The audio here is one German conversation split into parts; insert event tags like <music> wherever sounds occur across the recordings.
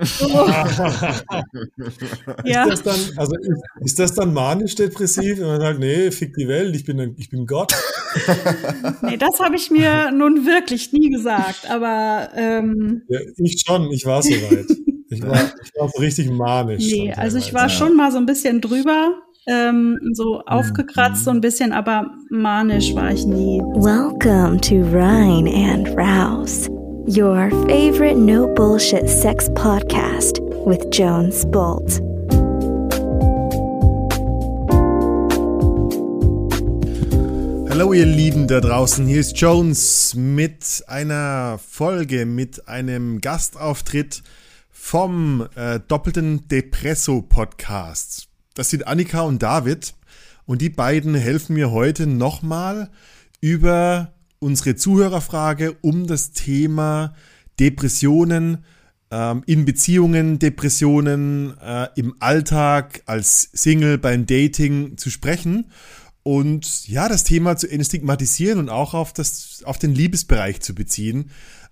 <laughs> ja. Ist das dann, also ist, ist das dann manisch-depressiv? Und man sagt, nee, fick die Welt, ich bin, ich bin Gott. <laughs> nee, das habe ich mir nun wirklich nie gesagt, aber ähm, ja, ich schon, ich war so weit. Ich war, <laughs> ich war so richtig manisch. Nee, also ich war ja. schon mal so ein bisschen drüber, ähm, so aufgekratzt, so ein bisschen, aber manisch war ich nie. Welcome to Rhine and Rouse, your favorite no bullshit sex podcast with Jones Bolt. Hallo ihr Lieben da draußen, hier ist Jones mit einer Folge, mit einem Gastauftritt vom äh, doppelten Depresso Podcast. Das sind Annika und David und die beiden helfen mir heute nochmal über unsere Zuhörerfrage um das Thema Depressionen ähm, in Beziehungen, Depressionen äh, im Alltag, als Single, beim Dating zu sprechen und ja, das Thema zu entstigmatisieren und auch auf, das, auf den Liebesbereich zu beziehen.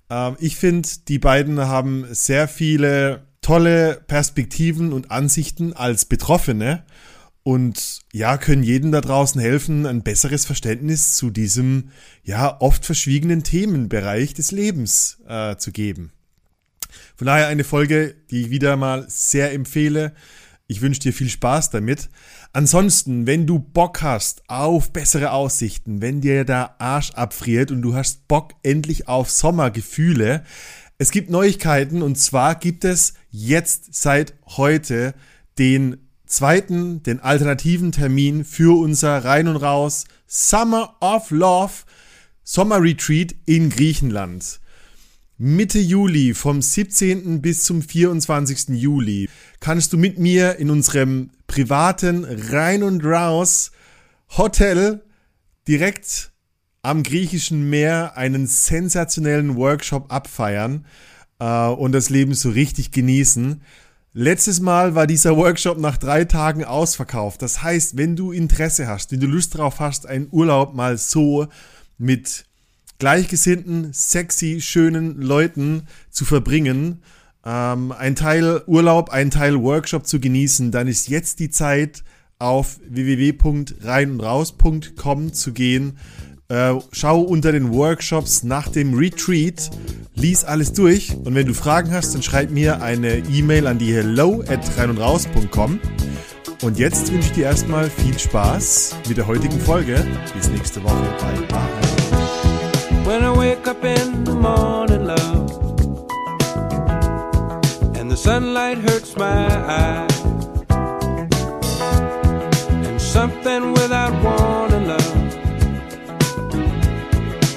Ähm, ich finde, die beiden haben sehr viele tolle Perspektiven und Ansichten als Betroffene und ja, können jedem da draußen helfen, ein besseres Verständnis zu diesem ja oft verschwiegenen Themenbereich des Lebens äh, zu geben. Von daher eine Folge, die ich wieder mal sehr empfehle. Ich wünsche dir viel Spaß damit. Ansonsten, wenn du Bock hast auf bessere Aussichten, wenn dir der Arsch abfriert und du hast Bock endlich auf Sommergefühle, es gibt Neuigkeiten und zwar gibt es jetzt seit heute den zweiten, den alternativen Termin für unser Rein und Raus Summer of Love Sommer Retreat in Griechenland. Mitte Juli, vom 17. bis zum 24. Juli, kannst du mit mir in unserem privaten Rein und Raus Hotel direkt am griechischen Meer einen sensationellen Workshop abfeiern äh, und das Leben so richtig genießen. Letztes Mal war dieser Workshop nach drei Tagen ausverkauft. Das heißt, wenn du Interesse hast, wenn du Lust drauf hast, einen Urlaub mal so mit gleichgesinnten, sexy, schönen Leuten zu verbringen, ähm, ein Teil Urlaub, ein Teil Workshop zu genießen, dann ist jetzt die Zeit, auf www.reinundraus.com zu gehen äh, schau unter den Workshops nach dem Retreat, lies alles durch und wenn du Fragen hast, dann schreib mir eine E-Mail an die hello at reinundraus.com. Und jetzt wünsche ich dir erstmal viel Spaß mit der heutigen Folge. Bis nächste Woche. Bye bye. When I wake up in the morning, love, and the sunlight hurts my eyes, and something without warning, love.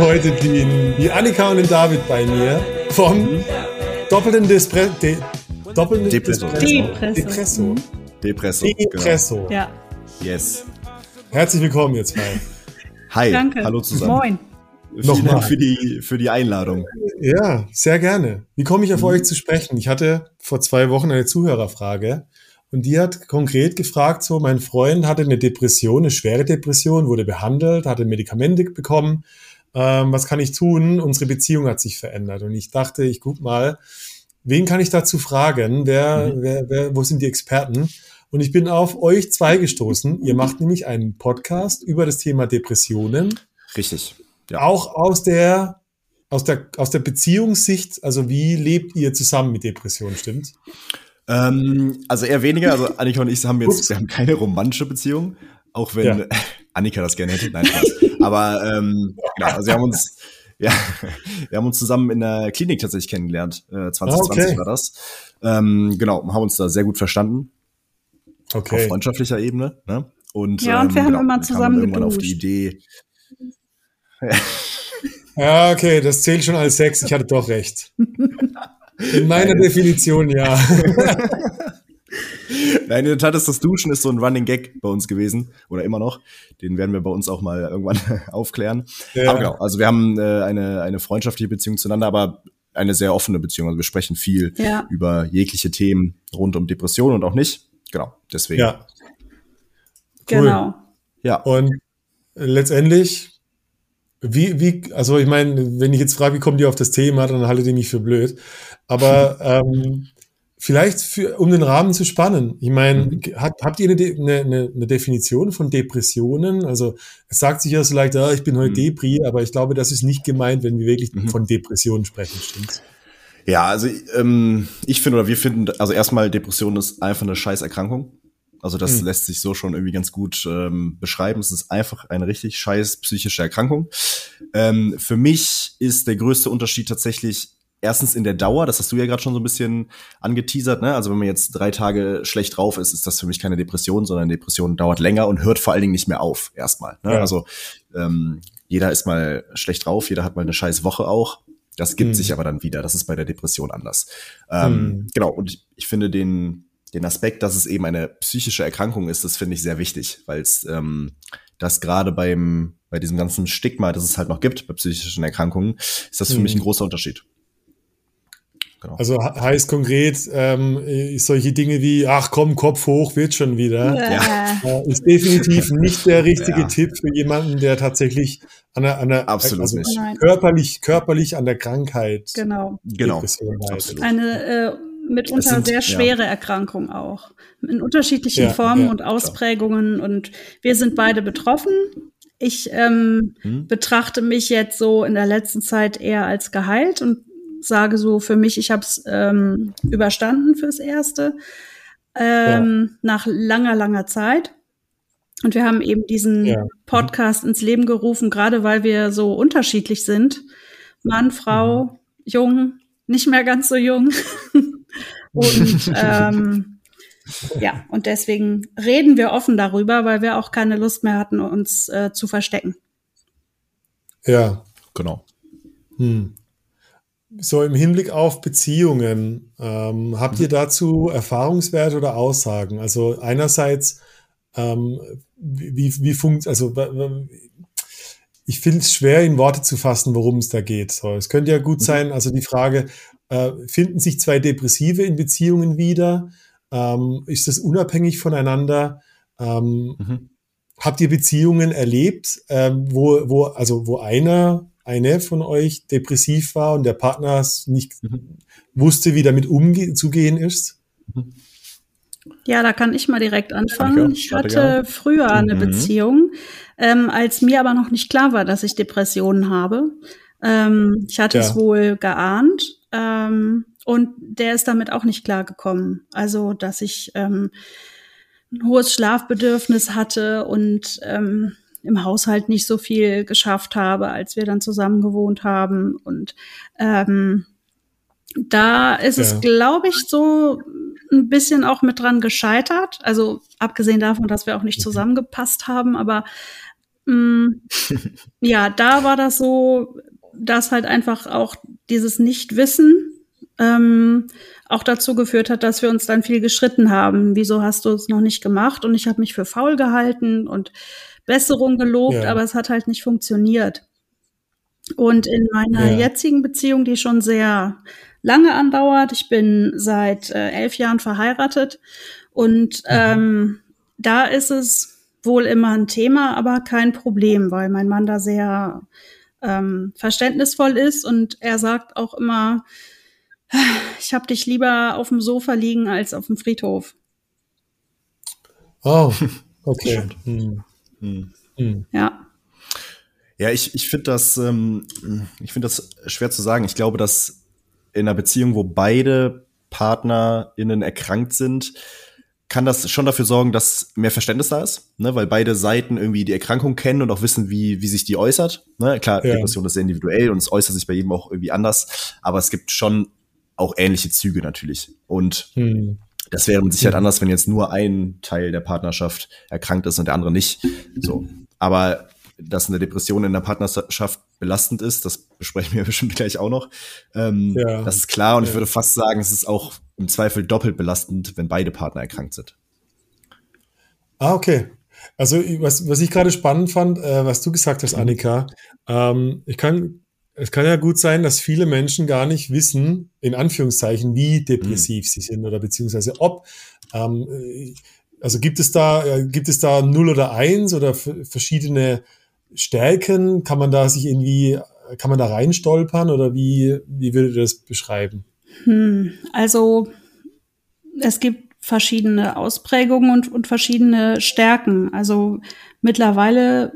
heute die, die Annika und den David bei mir vom mhm. doppelten Despre De doppelten Depresso. Depresso. Depresso. Depresso. Depresso. Genau. Ja. Yes. Herzlich willkommen jetzt zwei. Hi. Danke. Hallo zusammen. Moin. Vielen Dank für die, für die Einladung. Ja, sehr gerne. Wie komme ich auf mhm. euch zu sprechen? Ich hatte vor zwei Wochen eine Zuhörerfrage und die hat konkret gefragt, so mein Freund hatte eine Depression, eine schwere Depression, wurde behandelt, hatte Medikamente bekommen ähm, was kann ich tun? Unsere Beziehung hat sich verändert. Und ich dachte, ich guck mal, wen kann ich dazu fragen? Wer, mhm. wer, wer, wo sind die Experten? Und ich bin auf euch zwei gestoßen. Ihr macht nämlich einen Podcast über das Thema Depressionen. Richtig. Ja. Auch aus der, aus der, aus der Beziehungssicht. Also wie lebt ihr zusammen mit Depressionen, stimmt? Ähm, also eher weniger. Also Annika und ich haben jetzt, wir haben keine romantische Beziehung. Auch wenn ja. <laughs> Annika das gerne hätte. Nein, Spaß. Aber ähm, genau, also wir haben uns, <laughs> ja, wir haben uns zusammen in der Klinik tatsächlich kennengelernt. Äh, 2020 okay. war das. Ähm, genau, haben uns da sehr gut verstanden. Okay. Auf freundschaftlicher Ebene. Ne? Und, ja, und wir ähm, haben genau, immer zusammen irgendwann auf die Idee. <laughs> ja, okay, das zählt schon als Sex. Ich hatte doch recht. In meiner. Definition ja. <laughs> Nein, in der Tat ist das Duschen ist so ein Running Gag bei uns gewesen oder immer noch. Den werden wir bei uns auch mal irgendwann <laughs> aufklären. Ja. Aber genau, also wir haben äh, eine, eine freundschaftliche Beziehung zueinander, aber eine sehr offene Beziehung. Also wir sprechen viel ja. über jegliche Themen rund um Depressionen und auch nicht. Genau, deswegen. Ja. Cool. Genau. Ja. Und letztendlich, wie, wie, also ich meine, wenn ich jetzt frage, wie kommt ihr auf das Thema, dann haltet ihr mich für blöd. Aber <laughs> ähm, vielleicht für, um den Rahmen zu spannen. Ich meine, mhm. habt, habt ihr eine, eine, eine, Definition von Depressionen? Also es sagt sich ja so leicht, ah, ich bin heute mhm. Depri, aber ich glaube, das ist nicht gemeint, wenn wir wirklich mhm. von Depressionen sprechen, stimmt's? Ja, also ähm, ich finde oder wir finden, also erstmal Depression ist einfach eine Scheißerkrankung. Also das mhm. lässt sich so schon irgendwie ganz gut ähm, beschreiben. Es ist einfach eine richtig scheiß psychische Erkrankung. Ähm, für mich ist der größte Unterschied tatsächlich erstens in der Dauer, das hast du ja gerade schon so ein bisschen angeteasert, ne? Also wenn man jetzt drei Tage schlecht drauf ist, ist das für mich keine Depression, sondern Depression dauert länger und hört vor allen Dingen nicht mehr auf, erstmal. Ne? Ja. Also ähm, jeder ist mal schlecht drauf, jeder hat mal eine scheiß Woche auch. Das gibt hm. sich aber dann wieder. Das ist bei der Depression anders. Ähm, hm. Genau, und ich, ich finde den, den Aspekt, dass es eben eine psychische Erkrankung ist, das finde ich sehr wichtig, weil es ähm, das gerade beim bei diesem ganzen Stigma, das es halt noch gibt bei psychischen Erkrankungen, ist das für hm. mich ein großer Unterschied. Genau. Also heißt konkret, ähm, solche Dinge wie, ach komm, Kopf hoch, wird schon wieder, ja. äh, ist definitiv <laughs> nicht der richtige ja. Tipp für jemanden, der tatsächlich an der, an der Absolut also nicht. körperlich, körperlich an der Krankheit genau. Genau. Eine äh, mitunter sind, sehr schwere ja. Erkrankung auch. In unterschiedlichen Formen und Ausprägungen. Klar. Und wir sind beide betroffen. Ich ähm, hm. betrachte mich jetzt so in der letzten Zeit eher als geheilt und sage so für mich, ich habe es ähm, überstanden fürs Erste ähm, ja. nach langer, langer Zeit. Und wir haben eben diesen ja. Podcast ins Leben gerufen, gerade weil wir so unterschiedlich sind. Mann, Frau, mhm. jung, nicht mehr ganz so jung. <laughs> und ähm, ja, und deswegen reden wir offen darüber, weil wir auch keine Lust mehr hatten, uns äh, zu verstecken. Ja, genau. Hm so im Hinblick auf Beziehungen, ähm, habt ihr dazu Erfahrungswerte oder Aussagen? Also einerseits, ähm, wie, wie funkt, also ich finde es schwer in Worte zu fassen, worum es da geht. So, es könnte ja gut mhm. sein, also die Frage, äh, finden sich zwei Depressive in Beziehungen wieder? Ähm, ist das unabhängig voneinander? Ähm, mhm. Habt ihr Beziehungen erlebt, ähm, wo, wo, also wo einer eine von euch depressiv war und der Partner nicht mhm. wusste, wie damit umzugehen ist? Ja, da kann ich mal direkt anfangen. Ich hatte früher eine mhm. Beziehung, ähm, als mir aber noch nicht klar war, dass ich Depressionen habe. Ähm, ich hatte ja. es wohl geahnt ähm, und der ist damit auch nicht klargekommen. Also, dass ich ähm, ein hohes Schlafbedürfnis hatte und ähm, im Haushalt nicht so viel geschafft habe, als wir dann zusammen gewohnt haben. Und ähm, da ist ja. es, glaube ich, so ein bisschen auch mit dran gescheitert. Also abgesehen davon, dass wir auch nicht zusammengepasst haben, aber mh, mm, <laughs> ja, da war das so, dass halt einfach auch dieses Nichtwissen ähm, auch dazu geführt hat, dass wir uns dann viel geschritten haben. Wieso hast du es noch nicht gemacht? Und ich habe mich für faul gehalten und Besserung gelobt, ja. aber es hat halt nicht funktioniert. Und in meiner ja. jetzigen Beziehung, die schon sehr lange andauert, ich bin seit äh, elf Jahren verheiratet und mhm. ähm, da ist es wohl immer ein Thema, aber kein Problem, weil mein Mann da sehr ähm, verständnisvoll ist und er sagt auch immer, ich habe dich lieber auf dem Sofa liegen als auf dem Friedhof. Oh, <laughs> okay. Hm. Hm. Hm. Ja. Ja, ich, ich finde das, ähm, ich finde das schwer zu sagen. Ich glaube, dass in einer Beziehung, wo beide PartnerInnen erkrankt sind, kann das schon dafür sorgen, dass mehr Verständnis da ist, ne? weil beide Seiten irgendwie die Erkrankung kennen und auch wissen, wie, wie sich die äußert. Ne? Klar, ja. Depression ist sehr individuell und es äußert sich bei jedem auch irgendwie anders, aber es gibt schon auch ähnliche Züge natürlich. Und hm. Das wäre mit Sicherheit anders, wenn jetzt nur ein Teil der Partnerschaft erkrankt ist und der andere nicht. So. Aber dass eine Depression in der Partnerschaft belastend ist, das besprechen wir <laughs> bestimmt gleich auch noch. Ähm, ja. Das ist klar und ja. ich würde fast sagen, es ist auch im Zweifel doppelt belastend, wenn beide Partner erkrankt sind. Ah, okay. Also was, was ich gerade spannend fand, äh, was du gesagt hast, mhm. Annika, ähm, ich kann, es kann ja gut sein, dass viele Menschen gar nicht wissen, in Anführungszeichen, wie depressiv mhm. sie sind oder beziehungsweise ob. Ähm, also gibt es da, äh, gibt es da null oder eins oder verschiedene Stärken? Kann man da sich irgendwie, kann man da reinstolpern oder wie, wie würdet ihr das beschreiben? Hm, also es gibt verschiedene Ausprägungen und, und verschiedene Stärken. Also mittlerweile,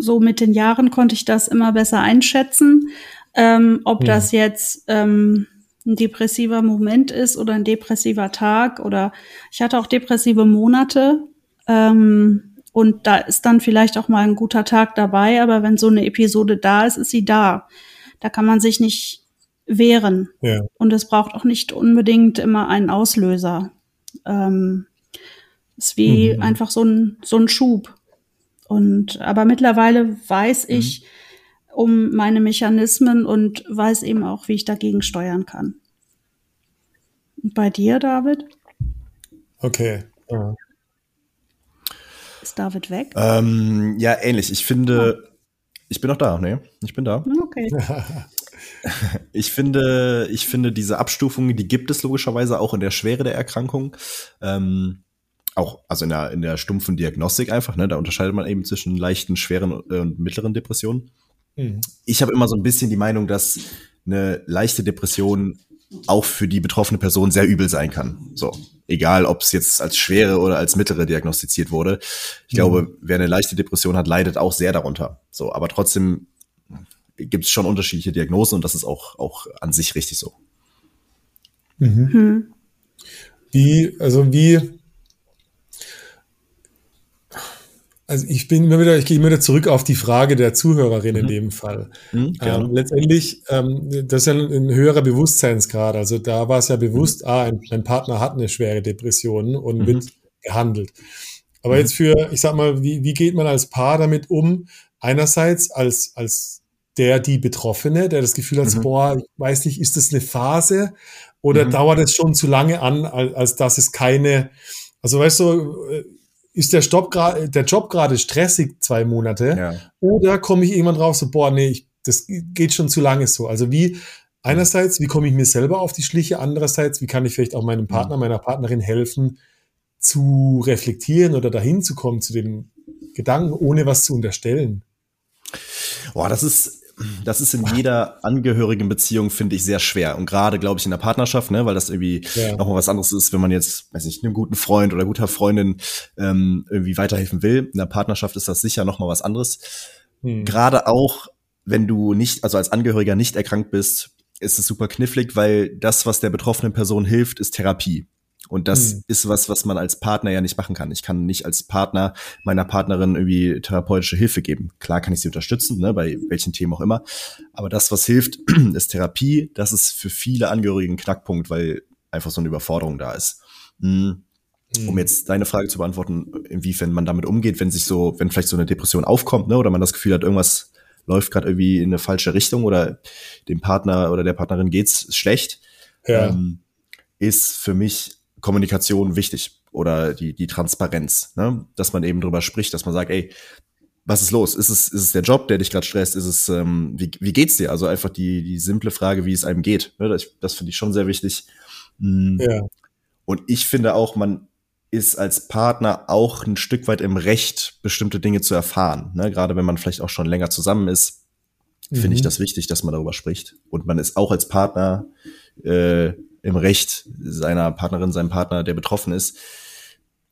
so mit den Jahren, konnte ich das immer besser einschätzen, ähm, ob ja. das jetzt ähm, ein depressiver Moment ist oder ein depressiver Tag oder ich hatte auch depressive Monate. Ähm, und da ist dann vielleicht auch mal ein guter Tag dabei, aber wenn so eine Episode da ist, ist sie da. Da kann man sich nicht wehren. Ja. Und es braucht auch nicht unbedingt immer einen Auslöser. Ähm, ist wie mhm. einfach so ein, so ein Schub. Und aber mittlerweile weiß mhm. ich um meine Mechanismen und weiß eben auch, wie ich dagegen steuern kann. Und bei dir, David? Okay. Ja. Ist David weg? Ähm, ja, ähnlich. Ich finde, oh. ich bin noch da, ne? Ich bin da. Okay. <laughs> ich finde, ich finde diese Abstufungen, die gibt es logischerweise auch in der Schwere der Erkrankung. Ähm, auch, also in der, in der stumpfen Diagnostik einfach, ne? Da unterscheidet man eben zwischen leichten, schweren und mittleren Depressionen. Mhm. Ich habe immer so ein bisschen die Meinung, dass eine leichte Depression auch für die betroffene Person sehr übel sein kann. So, egal ob es jetzt als schwere oder als mittlere diagnostiziert wurde. Ich mhm. glaube, wer eine leichte Depression hat, leidet auch sehr darunter. So, aber trotzdem gibt es schon unterschiedliche Diagnosen und das ist auch, auch an sich richtig so. Mhm. Hm. Wie, also wie, also ich bin immer wieder, ich gehe immer wieder zurück auf die Frage der Zuhörerin mhm. in dem Fall. Mhm, ähm, letztendlich, ähm, das ist ja ein, ein, höherer Bewusstseinsgrad. Also da war es ja bewusst, mhm. ah, ein, ein, Partner hat eine schwere Depression und mhm. wird gehandelt. Aber mhm. jetzt für, ich sag mal, wie, wie geht man als Paar damit um? Einerseits als, als der, die Betroffene, der das Gefühl hat, mhm. boah, ich weiß nicht, ist das eine Phase oder dauert es schon zu lange an, als, als dass es keine, also weißt du, äh, ist der, Stopp der Job gerade stressig zwei Monate ja. oder komme ich irgendwann drauf so, boah, nee, ich, das geht schon zu lange so. Also wie, einerseits, wie komme ich mir selber auf die Schliche, andererseits, wie kann ich vielleicht auch meinem Partner, mhm. meiner Partnerin helfen, zu reflektieren oder dahin zu kommen zu dem Gedanken, ohne was zu unterstellen. Boah, das ist, das ist in jeder angehörigen Beziehung, finde ich, sehr schwer. Und gerade, glaube ich, in der Partnerschaft, ne, weil das irgendwie ja. nochmal was anderes ist, wenn man jetzt, weiß nicht, einem guten Freund oder guter Freundin ähm, irgendwie weiterhelfen will. In der Partnerschaft ist das sicher nochmal was anderes. Hm. Gerade auch, wenn du nicht, also als Angehöriger nicht erkrankt bist, ist es super knifflig, weil das, was der betroffenen Person hilft, ist Therapie. Und das mhm. ist was, was man als Partner ja nicht machen kann. Ich kann nicht als Partner meiner Partnerin irgendwie therapeutische Hilfe geben. Klar kann ich sie unterstützen, ne, bei welchen Themen auch immer. Aber das, was hilft, <clears throat> ist Therapie. Das ist für viele Angehörige ein Knackpunkt, weil einfach so eine Überforderung da ist. Mhm. Um jetzt deine Frage zu beantworten, inwiefern man damit umgeht, wenn sich so, wenn vielleicht so eine Depression aufkommt, ne, oder man das Gefühl hat, irgendwas läuft gerade irgendwie in eine falsche Richtung oder dem Partner oder der Partnerin geht's schlecht, ja. ähm, ist für mich Kommunikation wichtig oder die, die Transparenz, ne? dass man eben drüber spricht, dass man sagt, ey, was ist los? Ist es, ist es der Job, der dich gerade stresst? Ist es, ähm, wie, wie geht's dir? Also einfach die, die simple Frage, wie es einem geht. Ne? Das, das finde ich schon sehr wichtig. Mhm. Ja. Und ich finde auch, man ist als Partner auch ein Stück weit im Recht, bestimmte Dinge zu erfahren. Ne? Gerade wenn man vielleicht auch schon länger zusammen ist, finde mhm. ich das wichtig, dass man darüber spricht. Und man ist auch als Partner äh, im Recht seiner Partnerin, seinem Partner, der betroffen ist,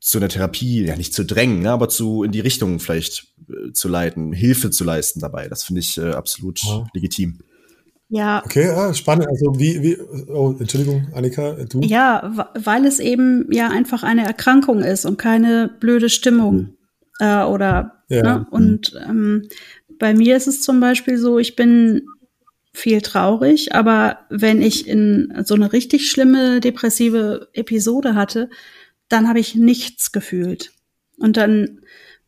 zu einer Therapie, ja nicht zu drängen, ne, aber zu in die Richtung vielleicht äh, zu leiten, Hilfe zu leisten dabei. Das finde ich äh, absolut ja. legitim. Ja. Okay, ah, spannend. Also wie, wie, oh, Entschuldigung, Annika, du? Ja, weil es eben ja einfach eine Erkrankung ist und keine blöde Stimmung. Mhm. Äh, oder ja. ne? und ähm, bei mir ist es zum Beispiel so, ich bin viel traurig, aber wenn ich in so eine richtig schlimme depressive Episode hatte, dann habe ich nichts gefühlt. Und dann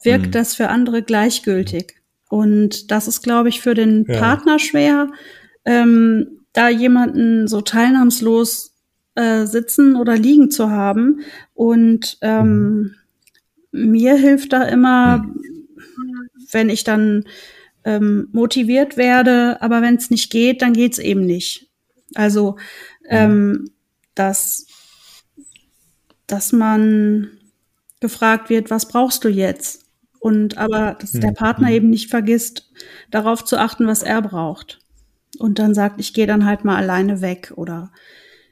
wirkt hm. das für andere gleichgültig. Und das ist, glaube ich, für den ja. Partner schwer, ähm, da jemanden so teilnahmslos äh, sitzen oder liegen zu haben. Und ähm, mhm. mir hilft da immer, mhm. wenn ich dann ähm, motiviert werde, aber wenn es nicht geht, dann geht's eben nicht. Also, ähm, dass, dass man gefragt wird, was brauchst du jetzt? Und aber, dass der Partner eben nicht vergisst, darauf zu achten, was er braucht. Und dann sagt, ich gehe dann halt mal alleine weg oder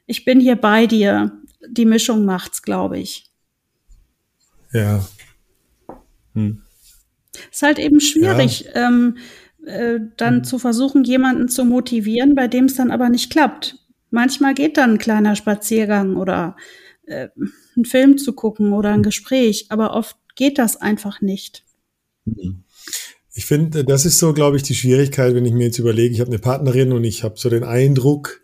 ich bin hier bei dir. Die Mischung macht's, glaube ich. Ja. Hm. Ist halt eben schwierig, ja. ähm, äh, dann hm. zu versuchen, jemanden zu motivieren, bei dem es dann aber nicht klappt. Manchmal geht dann ein kleiner Spaziergang oder äh, einen Film zu gucken oder ein Gespräch, aber oft geht das einfach nicht. Ich finde, das ist so, glaube ich, die Schwierigkeit, wenn ich mir jetzt überlege, ich habe eine Partnerin und ich habe so den Eindruck,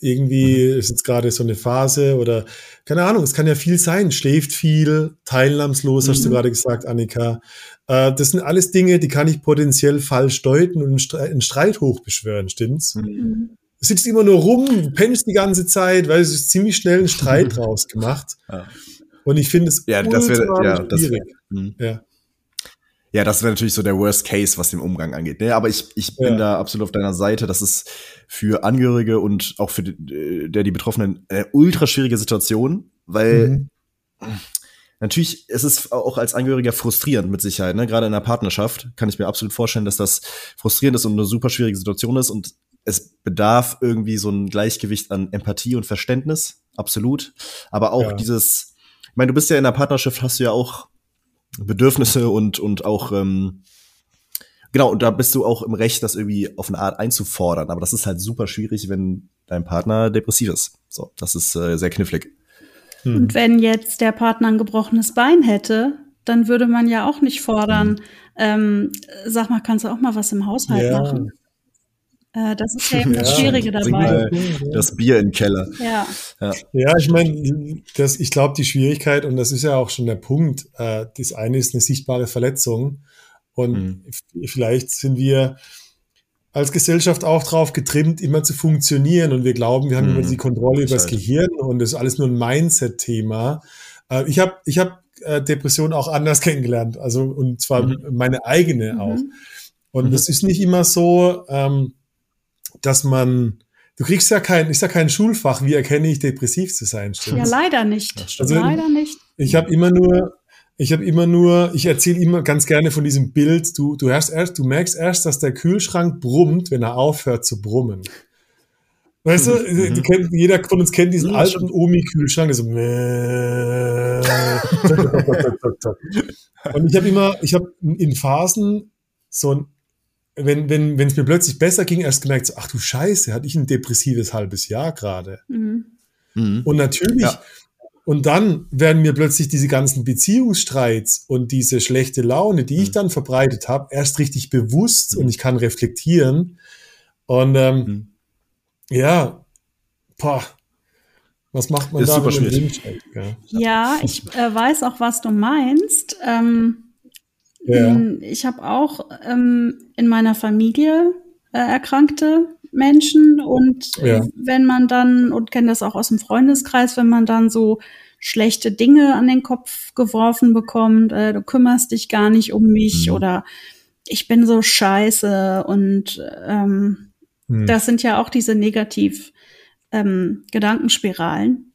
irgendwie mhm. ist jetzt gerade so eine Phase oder keine Ahnung, es kann ja viel sein, schläft viel, teilnahmslos, mhm. hast du mhm. gerade gesagt, Annika. Äh, das sind alles Dinge, die kann ich potenziell falsch deuten und einen Streit hochbeschwören, stimmt's? Mhm. Du sitzt immer nur rum, pennst die ganze Zeit, weil es ist ziemlich schnell ein Streit <laughs> draus gemacht. Ja. Und ich finde es ja, das wäre ja, das wär, hm. ja. Ja, das wäre natürlich so der Worst Case, was den Umgang angeht. Ne? Aber ich, ich bin ja. da absolut auf deiner Seite. Das ist für Angehörige und auch für die, der die Betroffenen eine ultra schwierige Situation, weil mhm. natürlich es ist auch als Angehöriger frustrierend mit Sicherheit. Ne? Gerade in einer Partnerschaft kann ich mir absolut vorstellen, dass das frustrierend ist und eine super schwierige Situation ist und es bedarf irgendwie so ein Gleichgewicht an Empathie und Verständnis, absolut. Aber auch ja. dieses, ich meine, du bist ja in der Partnerschaft, hast du ja auch Bedürfnisse und, und auch, ähm, genau, und da bist du auch im Recht, das irgendwie auf eine Art einzufordern. Aber das ist halt super schwierig, wenn dein Partner depressiv ist. So, das ist äh, sehr knifflig. Hm. Und wenn jetzt der Partner ein gebrochenes Bein hätte, dann würde man ja auch nicht fordern, mhm. ähm, sag mal, kannst du auch mal was im Haushalt ja. machen? Äh, das ist ja <laughs> eben das Schwierige dabei. Das Bier im Keller. Ja, ja. ja ich meine, ich glaube, die Schwierigkeit, und das ist ja auch schon der Punkt, äh, das eine ist eine sichtbare Verletzung. Und mhm. vielleicht sind wir als Gesellschaft auch drauf getrimmt, immer zu funktionieren. Und wir glauben, wir haben mhm. immer die Kontrolle über das Gehirn und das ist alles nur ein Mindset-Thema. Äh, ich habe ich hab, äh, Depression auch anders <laughs> kennengelernt. Also, und zwar mhm. meine eigene mhm. auch. Und mhm. das ist nicht immer so, ähm, dass man, du kriegst ja kein, ist ja kein Schulfach, wie erkenne ich depressiv zu sein, stimmt's? Ja, leider nicht. Also, leider nicht. Ich habe immer nur, ich habe immer nur, ich erzähle immer ganz gerne von diesem Bild, du, du, hörst erst, du merkst erst, dass der Kühlschrank brummt, wenn er aufhört zu brummen. Weißt du, mhm. kennt, jeder von uns kennt diesen ja, alten Omi-Kühlschrank, so <laughs> und ich habe immer, ich habe in Phasen so ein wenn wenn wenn es mir plötzlich besser ging, erst gemerkt, so, ach du Scheiße, hatte ich ein depressives halbes Jahr gerade. Mhm. Mhm. Und natürlich, ja. und dann werden mir plötzlich diese ganzen Beziehungsstreits und diese schlechte Laune, die mhm. ich dann verbreitet habe, erst richtig bewusst und mhm. ich kann reflektieren. Und ähm, mhm. ja, boah, was macht man das da? Super schwierig. Ja. ja, ich äh, weiß auch, was du meinst. Ähm, ja. Hm, ich habe auch ähm, in meiner Familie äh, erkrankte Menschen und ja. wenn man dann, und kenne das auch aus dem Freundeskreis, wenn man dann so schlechte Dinge an den Kopf geworfen bekommt, äh, du kümmerst dich gar nicht um mich mhm. oder ich bin so scheiße und ähm, mhm. das sind ja auch diese negativ ähm, Gedankenspiralen.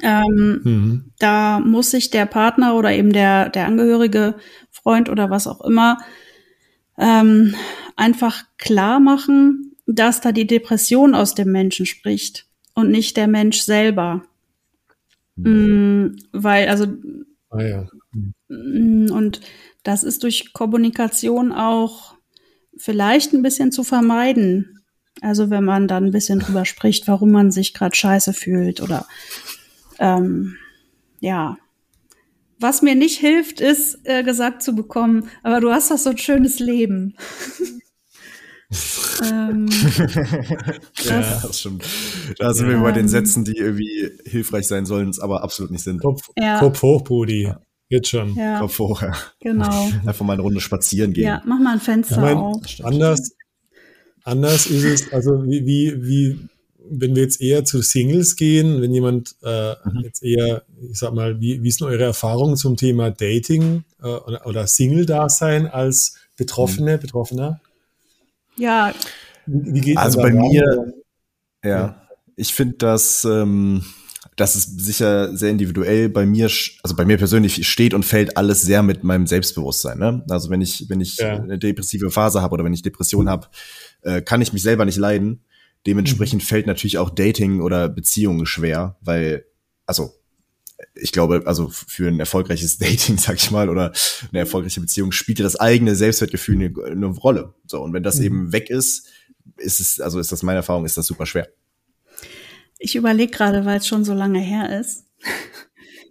Ähm, mhm. Da muss sich der Partner oder eben der, der Angehörige, Freund oder was auch immer, ähm, einfach klar machen, dass da die Depression aus dem Menschen spricht und nicht der Mensch selber. Mhm. Mm, weil, also, ah, ja. mhm. und das ist durch Kommunikation auch vielleicht ein bisschen zu vermeiden. Also wenn man dann ein bisschen drüber spricht, warum man sich gerade scheiße fühlt oder ähm, ja. Was mir nicht hilft, ist äh, gesagt zu bekommen, aber du hast doch so ein schönes Leben. <laughs> ähm, ja, das stimmt. Da sind wir bei den Sätzen, die irgendwie hilfreich sein sollen, es aber absolut nicht sind. Kopf, ja. Kopf hoch, Brudi. Ja. Jetzt schon. Ja. Kopf hoch, ja. Genau. <laughs> Einfach mal eine Runde spazieren gehen. Ja, mach mal ein Fenster ich mein, auf. Anders, anders ist es, also wie, wie, wie, wenn wir jetzt eher zu Singles gehen, wenn jemand äh, mhm. jetzt eher, ich sag mal, wie, wie ist denn eure Erfahrungen zum Thema Dating äh, oder, oder Single-Dasein als Betroffene, mhm. Betroffener? Ja. Wie, wie geht also bei mir, ja, ja, ich finde das, ähm, das ist sicher sehr individuell. Bei mir, also bei mir persönlich steht und fällt alles sehr mit meinem Selbstbewusstsein. Ne? Also wenn ich, wenn ich ja. eine depressive Phase habe oder wenn ich Depression habe, äh, kann ich mich selber nicht leiden. Dementsprechend mhm. fällt natürlich auch Dating oder Beziehungen schwer, weil, also ich glaube, also für ein erfolgreiches <laughs> Dating, sag ich mal, oder eine erfolgreiche Beziehung spielt ja das eigene Selbstwertgefühl eine, eine Rolle. So, und wenn das mhm. eben weg ist, ist es, also ist das meine Erfahrung, ist das super schwer. Ich überlege gerade, weil es schon so lange her ist.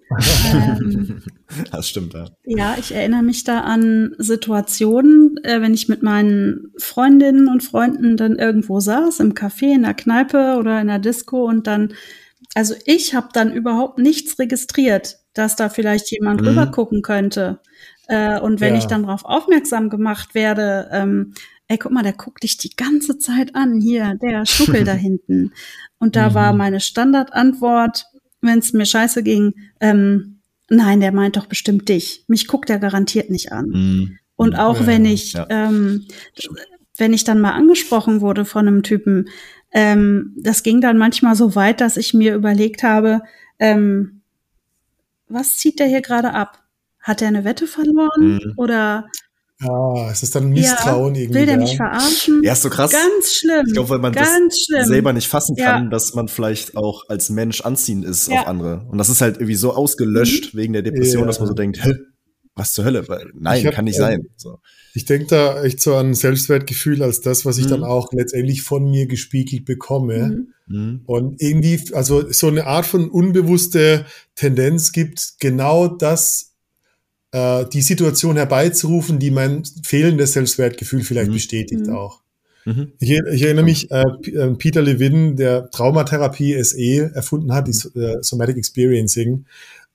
<laughs> ähm, <laughs> das stimmt, ja. Ja, ich erinnere mich da an Situationen, äh, wenn ich mit meinen Freundinnen und Freunden dann irgendwo saß, im Café, in der Kneipe oder in der Disco und dann also ich habe dann überhaupt nichts registriert, dass da vielleicht jemand mhm. rüber gucken könnte. Äh, und wenn ja. ich dann darauf aufmerksam gemacht werde, ähm, ey, guck mal, der guckt dich die ganze Zeit an, hier, der Schnuckel da <laughs> hinten. Und da mhm. war meine Standardantwort, wenn es mir scheiße ging, ähm, nein, der meint doch bestimmt dich. Mich guckt er garantiert nicht an. Mhm. Und auch ja, wenn ich, ja. ähm, wenn ich dann mal angesprochen wurde von einem Typen, ähm, das ging dann manchmal so weit, dass ich mir überlegt habe, ähm, was zieht der hier gerade ab? Hat er eine Wette verloren mhm. oder Ah, es ist dann Misstrauen ja, irgendwie. Will der mich verarschen? Ja, ist so krass. Ganz schlimm. Ich glaube, weil man das schlimm. selber nicht fassen kann, ja. dass man vielleicht auch als Mensch anziehend ist ja. auf andere. Und das ist halt irgendwie so ausgelöscht mhm. wegen der Depression, dass man so denkt, Hä, was zur Hölle? Nein, hab, kann nicht äh, sein. So. Ich denke da echt so an Selbstwertgefühl als das, was ich mhm. dann auch letztendlich von mir gespiegelt bekomme. Mhm. mhm. Und irgendwie, also so eine Art von unbewusste Tendenz gibt, genau das, äh, die Situation herbeizurufen, die mein fehlendes Selbstwertgefühl vielleicht mhm. bestätigt mhm. auch. Mhm. Ich, ich, erinnere mich, äh, äh Peter Levin, der Traumatherapie SE erfunden hat, die äh, Somatic Experiencing,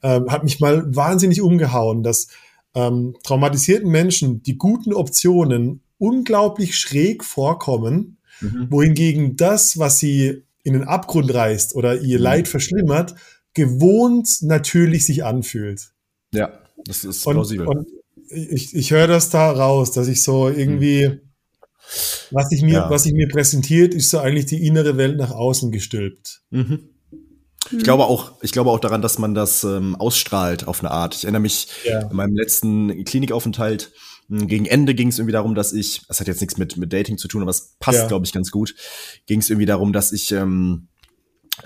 äh, hat mich mal wahnsinnig umgehauen, dass ähm, traumatisierten Menschen die guten Optionen unglaublich schräg vorkommen, mhm. wohingegen das, was sie in den Abgrund reißt oder ihr mhm. Leid verschlimmert, gewohnt natürlich sich anfühlt. Ja, das ist plausibel. Und, und ich, ich höre das da raus, dass ich so irgendwie, mhm. was ich mir, ja. was ich mir präsentiert, ist so eigentlich die innere Welt nach außen gestülpt. Mhm. Ich glaube auch, ich glaube auch daran, dass man das ähm, ausstrahlt auf eine Art. Ich erinnere mich ja. in meinem letzten Klinikaufenthalt. Hm, gegen Ende ging es irgendwie darum, dass ich, das hat jetzt nichts mit, mit Dating zu tun, aber es passt, ja. glaube ich, ganz gut. Ging es irgendwie darum, dass ich ähm,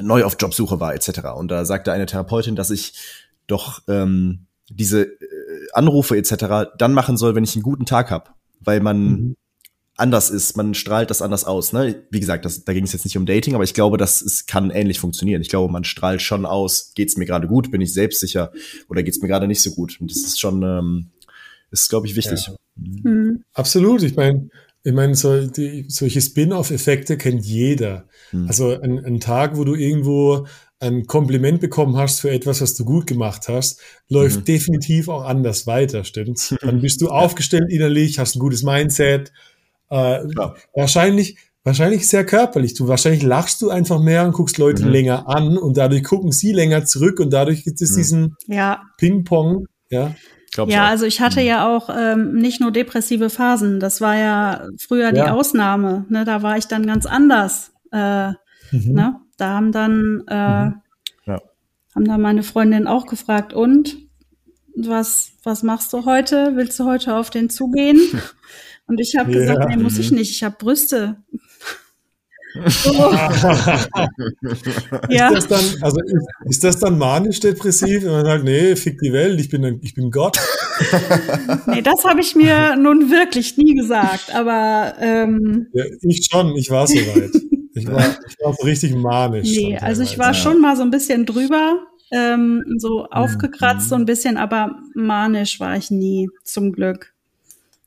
neu auf Jobsuche war, etc. Und da sagte eine Therapeutin, dass ich doch ähm, diese äh, Anrufe etc. dann machen soll, wenn ich einen guten Tag habe, weil man mhm anders ist, man strahlt das anders aus. Ne? Wie gesagt, das, da ging es jetzt nicht um Dating, aber ich glaube, das es kann ähnlich funktionieren. Ich glaube, man strahlt schon aus, geht es mir gerade gut, bin ich selbstsicher oder geht es mir gerade nicht so gut. Und das ist schon, ähm, ist, glaube ich, wichtig. Ja. Mhm. Absolut. Ich meine, ich meine, so, die, solche Spin-off-Effekte kennt jeder. Mhm. Also ein, ein Tag, wo du irgendwo ein Kompliment bekommen hast für etwas, was du gut gemacht hast, läuft mhm. definitiv auch anders weiter, stimmt's? <laughs> Dann bist du aufgestellt innerlich, hast ein gutes Mindset, äh, wahrscheinlich, wahrscheinlich sehr körperlich. Du wahrscheinlich lachst du einfach mehr und guckst Leute mhm. länger an und dadurch gucken sie länger zurück und dadurch gibt es mhm. diesen ja. Ping-Pong. Ja. ja, also ich hatte mhm. ja auch ähm, nicht nur depressive Phasen. Das war ja früher ja. die Ausnahme. Ne? Da war ich dann ganz anders. Äh, mhm. ne? Da haben dann äh, mhm. ja. haben dann meine Freundin auch gefragt und was was machst du heute? Willst du heute auf den zugehen? <laughs> Und ich habe gesagt, nee, muss ich nicht, ich habe Brüste. <laughs> So. ja. Ist das dann, also ist, ist das dann manisch-depressiv, wenn man sagt, nee, fick die Welt, ich bin, ich bin Gott? <laughs> nee, das habe ich mir nun wirklich nie gesagt, aber ähm, ja, ich schon, ich war so weit. Ich war, ich war so richtig manisch. Nee, also ich war ja. schon mal so ein bisschen drüber, ähm, so aufgekratzt, mhm. so ein bisschen, aber manisch war ich nie, zum Glück.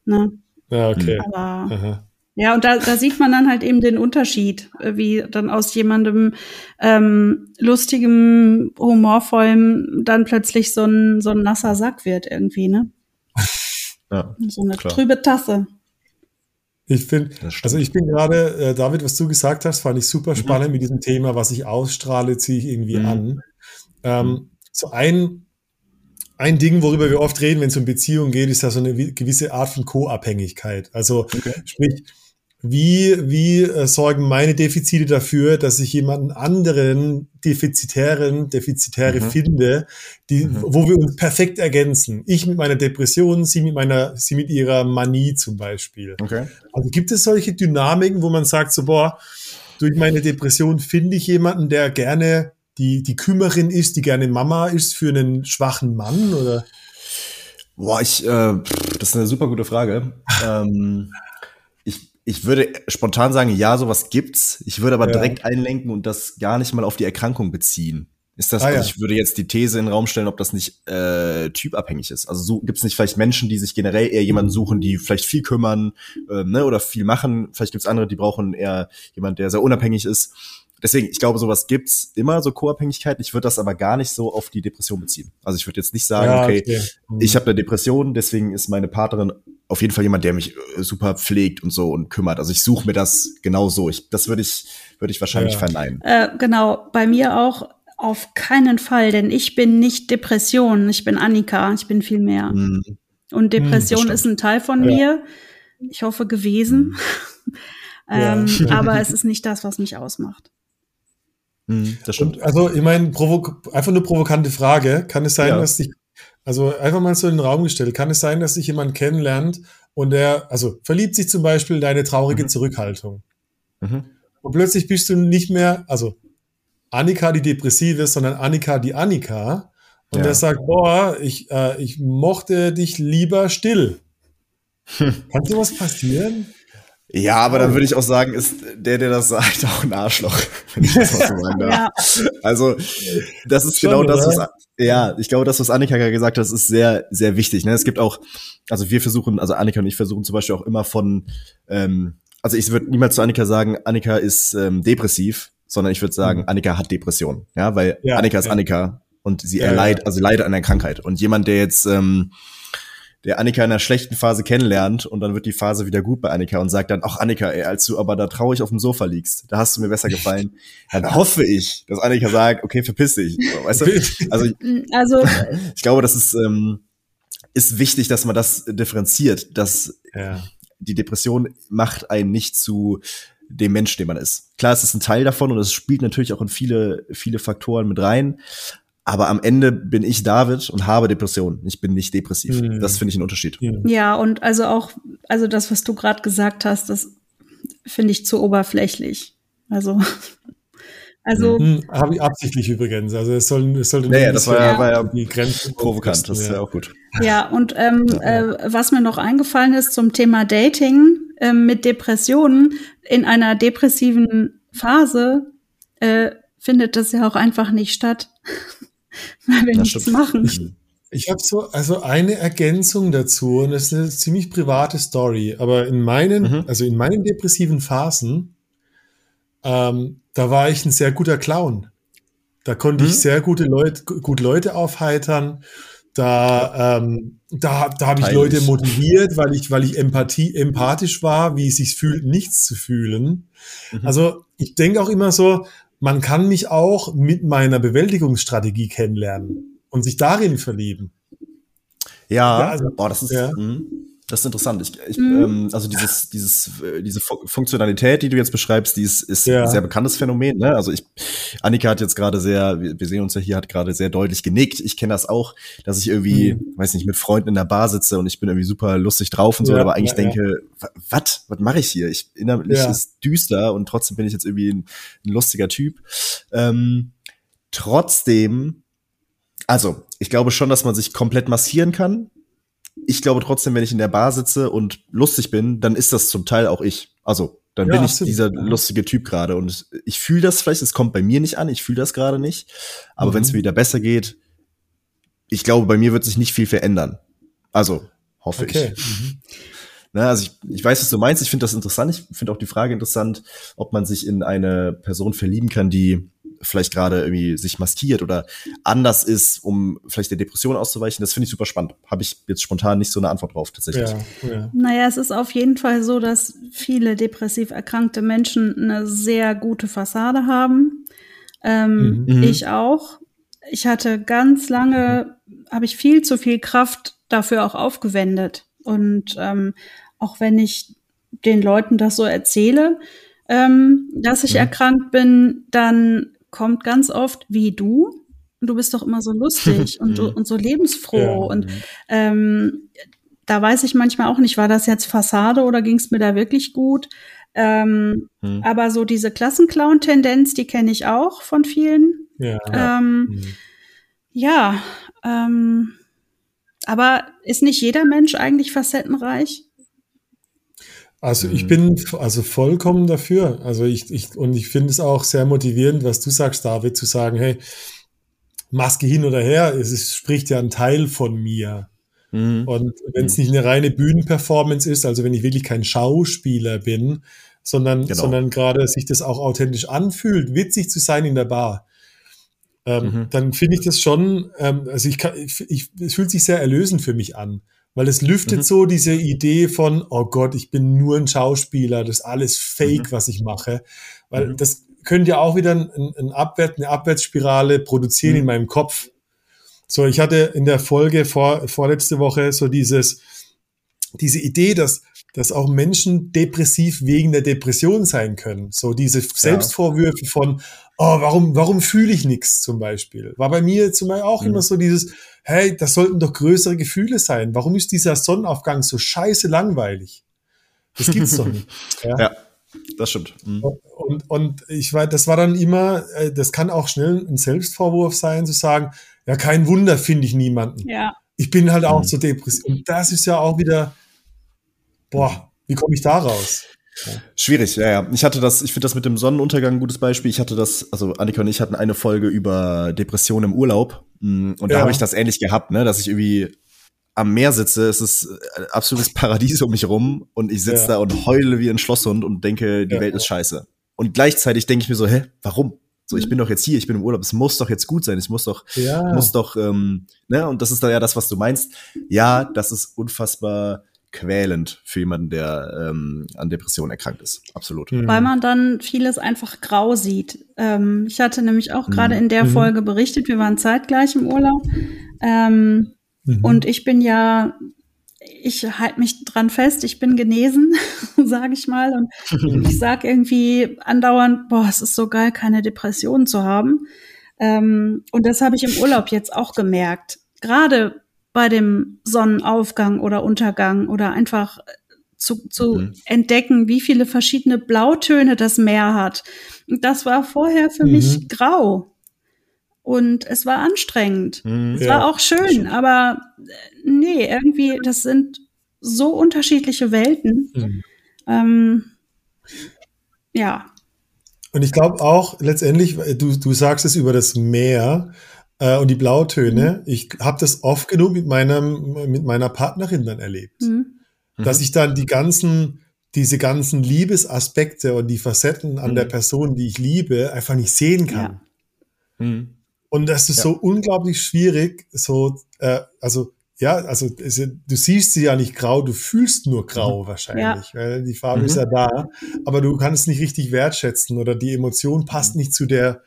Ne? Ja, okay. Aber, Ja, und da, da sieht man dann halt eben den Unterschied, äh, wie dann aus jemandem ähm, lustigem, humorvollem dann plötzlich so ein, so ein nasser Sack wird irgendwie, ne? Ja, so eine klar. trübe Tasse. Ich finde, also ich bin gerade, äh, David, was du gesagt hast, fand ich super mhm. spannend mhm. mit diesem Thema, was ich ausstrahle, ziehe ich irgendwie mhm. an. Ähm, mhm. so ein, ein Ding, worüber wir oft reden, wenn es um Beziehungen geht, ist ja so eine gewisse Art von Co-Abhängigkeit. Also okay. sprich, wie, wie äh, sorgen meine Defizite dafür, dass ich jemanden anderen defizitären, defizitäre mhm. finde, die, mhm. wo wir uns perfekt ergänzen. Ich mit meiner Depression, sie mit meiner, sie mit ihrer Manie zum Beispiel. Okay. Also gibt es solche Dynamiken, wo man sagt so, boah, durch meine Depression finde ich jemanden, der gerne die, die Kümmerin ist, die gerne Mama ist für einen schwachen Mann oder? Boah, ich, äh, das ist eine super gute Frage. <laughs> ähm, ich würde spontan sagen, ja, sowas gibt's. Ich würde aber ja. direkt einlenken und das gar nicht mal auf die Erkrankung beziehen. Ist das, ah, also ich würde jetzt die These in den Raum stellen, ob das nicht äh, typabhängig ist. Also so, gibt es nicht vielleicht Menschen, die sich generell eher jemanden suchen, die vielleicht viel kümmern äh, ne, oder viel machen. Vielleicht gibt's andere, die brauchen eher jemand, der sehr unabhängig ist. Deswegen, ich glaube, sowas gibt's immer, so Co-Abhängigkeiten. Ich würde das aber gar nicht so auf die Depression beziehen. Also ich würde jetzt nicht sagen, ja, okay, okay, mhm. ich habe eine Depression, deswegen ist meine Partnerin auf jeden Fall jemand, der mich äh, super pflegt und so und kümmert. Also ich suche mir das genau so. Ich, das würde ich, würde ich wahrscheinlich ja. verneinen. Äh, genau, bei mir auch auf keinen Fall, denn ich bin nicht Depression, ich bin Annika, ich bin viel mehr. Mhm. Und Depression mhm, ist ein Teil von ja. mir. Ich hoffe gewesen. Mhm. <laughs> ähm, ja. aber es ist nicht das, was mich ausmacht. Mhm, das stimmt. Und also, ich meine, einfach nur provokante Frage. Kann es sein, ja. dass dich also einfach mal so in den Raum gestellt. Kann es sein, dass sich jemand kennenlernt und der, also verliebt sich zum Beispiel in deine traurige mhm. Zurückhaltung. Mhm. Und plötzlich bist du nicht mehr, also Annika die Depressive, sondern Annika die Annika. Und ja. der sagt, boah, ich, äh, ich mochte dich lieber still. <laughs> Kann sowas passieren? Ja, aber dann würde ich auch sagen, ist der, der das sagt, <laughs> auch ein Arschloch, wenn ich das mal so sagen darf. ja. Also, das ist Schon, genau das, was, ja, ich glaube, das, was Annika gesagt hat, ist sehr, sehr wichtig. Ne? Es gibt auch, also wir versuchen, also Annika und ich versuchen zum Beispiel auch immer von, ähm, also ich würde niemals zu Annika sagen, Annika ist ähm, depressiv, sondern ich würde sagen, mhm. Annika hat Depression. Ja, weil ja, Annika ist ja. Annika und sie ja, erleidet, also leidet an einer Krankheit. Und jemand, der jetzt, ähm, der Annika in einer schlechten Phase kennenlernt und dann wird die Phase wieder gut bei Annika und sagt dann, ach Annika, ey, als du aber da traurig auf dem Sofa liegst, da hast du mir besser gefallen. dann hoffe ich, dass Annika sagt, okay, verpiss dich. Weißt du? <laughs> Also, also <laughs> ich glaube, das ist, ähm, ist wichtig, dass man das differenziert, dass ja. die Depression macht einen nicht zu dem Mensch, den man ist. Klar, es ist ein Teil davon und es spielt natürlich auch in viele, viele Faktoren mit rein. Aber am Ende bin ich David und habe Depressionen. Ich bin nicht depressiv. Mhm. Das finde ich ein Unterschied. Ja, und also auch, also das, was du gerade gesagt hast, das finde ich zu oberflächlich. Also, <laughs> also. Mhm. Habe ich absichtlich übrigens. Also es soll, es sollte naja, das war ja, war ja die Grenzen provokant. Das ist ja auch gut. Ja, und ähm, ja. Äh, was mir noch eingefallen ist zum Thema Dating äh, mit Depressionen in einer depressiven Phase äh, findet das ja auch einfach nicht statt. <laughs> <laughs> weil wir das nichts stimmt. machen. Ich, ich habe so also eine Ergänzung dazu und das ist eine ziemlich private Story. Aber in meinen, mhm. also in meinen depressiven Phasen, ähm, da war ich ein sehr guter Clown. Da konnte mhm. ich sehr gute Leute, gut Leute aufheitern. Da, ähm, da, da habe ich Leute motiviert, weil ich, weil ich Empathie, empathisch war, wie es sich fühlt, nichts zu fühlen. Mhm. Also ich denke auch immer so, man kann mich auch mit meiner Bewältigungsstrategie kennenlernen und sich darin verlieben. Ja, ja also, boah, das ist, ja. Mh, das ist interessant. Ich, ich, mhm. ähm, also dieses, dieses, äh, diese Funktionalität, die du jetzt beschreibst, die ist, ist ja. ein sehr bekanntes Phänomen. Ne? Also ich, Annika hat jetzt gerade sehr, wir sehen uns ja hier, hat gerade sehr deutlich genickt. Ich kenne das auch, dass ich irgendwie, mhm. weiß nicht, mit Freunden in der Bar sitze und ich bin irgendwie super lustig drauf und so, ja, aber eigentlich ja, denke, was, was mache ich hier? Ich innerlich ist düster und trotzdem bin ich jetzt irgendwie ein, ein lustiger Typ. Ähm, trotzdem, also ich glaube schon, dass man sich komplett massieren kann ich glaube trotzdem, wenn ich in der Bar sitze und lustig bin, dann ist das zum Teil auch ich. Also, dann ja, bin ich dieser lustige Typ gerade. Und ich fühle das vielleicht, es kommt bei mir nicht an, ich fühle das gerade nicht. Aber mhm. wenn es mir wieder besser geht, ich glaube, bei mir wird sich nicht viel verändern. Also, hoffe okay. ich. Mhm. Ne, also ich, ich weiß, was du meinst. Ich finde das interessant. Ich finde auch die Frage interessant, ob man sich in eine Person verlieben kann, die vielleicht gerade irgendwie sich maskiert oder anders ist, um vielleicht der Depression auszuweichen. Das finde ich super spannend. Habe ich jetzt spontan nicht so eine Antwort drauf tatsächlich. Ja, ja. Naja, es ist auf jeden Fall so, dass viele depressiv erkrankte Menschen eine sehr gute Fassade haben. Ähm, mhm. Ich auch. Ich hatte ganz lange, habe ich viel zu viel Kraft dafür auch aufgewendet. Und ähm, auch wenn ich den Leuten das so erzähle, ähm, dass ich mhm. erkrankt bin, dann kommt ganz oft wie du. Du bist doch immer so lustig <laughs> und, mhm. und so lebensfroh. Ja. Und ähm, da weiß ich manchmal auch nicht, war das jetzt Fassade oder ging es mir da wirklich gut? Ähm, hm. Aber so diese Klassenclown-Tendenz, die kenne ich auch von vielen. Ja. Ähm, hm. ja ähm, aber ist nicht jeder Mensch eigentlich facettenreich? Also ich mhm. bin also vollkommen dafür. Also ich, ich und ich finde es auch sehr motivierend, was du sagst, David, zu sagen, hey, Maske hin oder her, es ist, spricht ja ein Teil von mir. Mhm. Und wenn es mhm. nicht eine reine Bühnenperformance ist, also wenn ich wirklich kein Schauspieler bin, sondern, genau. sondern gerade sich das auch authentisch anfühlt, witzig zu sein in der Bar, ähm, mhm. dann finde ich das schon, ähm, also ich, kann, ich, ich, es fühlt sich sehr erlösend für mich an. Weil es lüftet mhm. so diese Idee von, oh Gott, ich bin nur ein Schauspieler, das ist alles Fake, mhm. was ich mache. Weil mhm. das könnte ja auch wieder ein, ein Abwärts, eine Abwärtsspirale produzieren in mhm. meinem Kopf. So, ich hatte in der Folge vor, vorletzte Woche so dieses, diese Idee, dass, dass auch Menschen depressiv wegen der Depression sein können. So diese Selbstvorwürfe von, oh, warum, warum fühle ich nichts zum Beispiel? War bei mir zum Beispiel auch mhm. immer so dieses, hey, das sollten doch größere Gefühle sein. Warum ist dieser Sonnenaufgang so scheiße langweilig? Das gibt's doch nicht. <laughs> Ja, ja das stimmt. Mhm. Und, und ich weiß, das war dann immer, äh, das kann auch schnell ein Selbstvorwurf sein, zu sagen, ja, kein Wunder finde ich niemanden. Ja. Ich bin halt auch mhm. so depressiv. Und das ist ja auch wieder, boah, wie komme ich da raus? Schwierig, ja, ja. Ich hatte das, ich finde das mit dem Sonnenuntergang ein gutes Beispiel. Ich hatte das, also Annika und ich hatten eine Folge über Depressionen im Urlaub. Mm, und da habe ich das ähnlich gehabt, ne, dass ich irgendwie am Meer sitze, es ist ein absolutes Paradies um mich rum und ich sitze ja. da und heule wie ein Schlosshund und denke, die ja. Welt ist scheiße. Und gleichzeitig denke ich mir so, hä, warum? So, ich bin doch jetzt hier, ich bin im Urlaub, es muss doch jetzt gut sein, es muss doch, ja. muss doch, ähm, ne, und das ist da ja das, was du meinst. Ja, das ist unfassbar quälend für jemanden, der ähm, an Depressionen erkrankt ist. Absolut. Mhm. Weil man dann vieles einfach grau sieht. Ähm, ich hatte nämlich auch gerade mhm. in der mhm. Folge berichtet, wir waren zeitgleich im Urlaub. Ähm, mhm. Und ich bin ja, ich halte mich dran fest, ich bin genesen, <laughs> sage ich mal. Und <laughs> ich sage irgendwie andauernd, boah, es ist so geil, keine Depressionen zu haben. Ähm, und das habe ich im Urlaub jetzt auch gemerkt. Gerade bei dem Sonnenaufgang oder Untergang oder einfach zu, zu mhm. entdecken, wie viele verschiedene Blautöne das Meer hat. Und das war vorher für mhm. mich grau. Und es war anstrengend. Mhm, es ja, war auch schön, aber äh, nee, irgendwie, das sind so unterschiedliche Welten. Mhm. Ähm, ja. Und ich glaube auch letztendlich, du, du sagst es über das Meer, äh, und die Blautöne, mhm. ich habe das oft genug mit, meinem, mit meiner Partnerin dann erlebt. Mhm. Dass ich dann die ganzen, diese ganzen Liebesaspekte und die Facetten an mhm. der Person, die ich liebe, einfach nicht sehen kann. Ja. Mhm. Und das ist ja. so unglaublich schwierig, so, äh, also ja, also es, du siehst sie ja nicht grau, du fühlst nur grau mhm. wahrscheinlich, ja. weil die Farbe mhm. ist ja da, aber du kannst nicht richtig wertschätzen oder die Emotion passt mhm. nicht zu der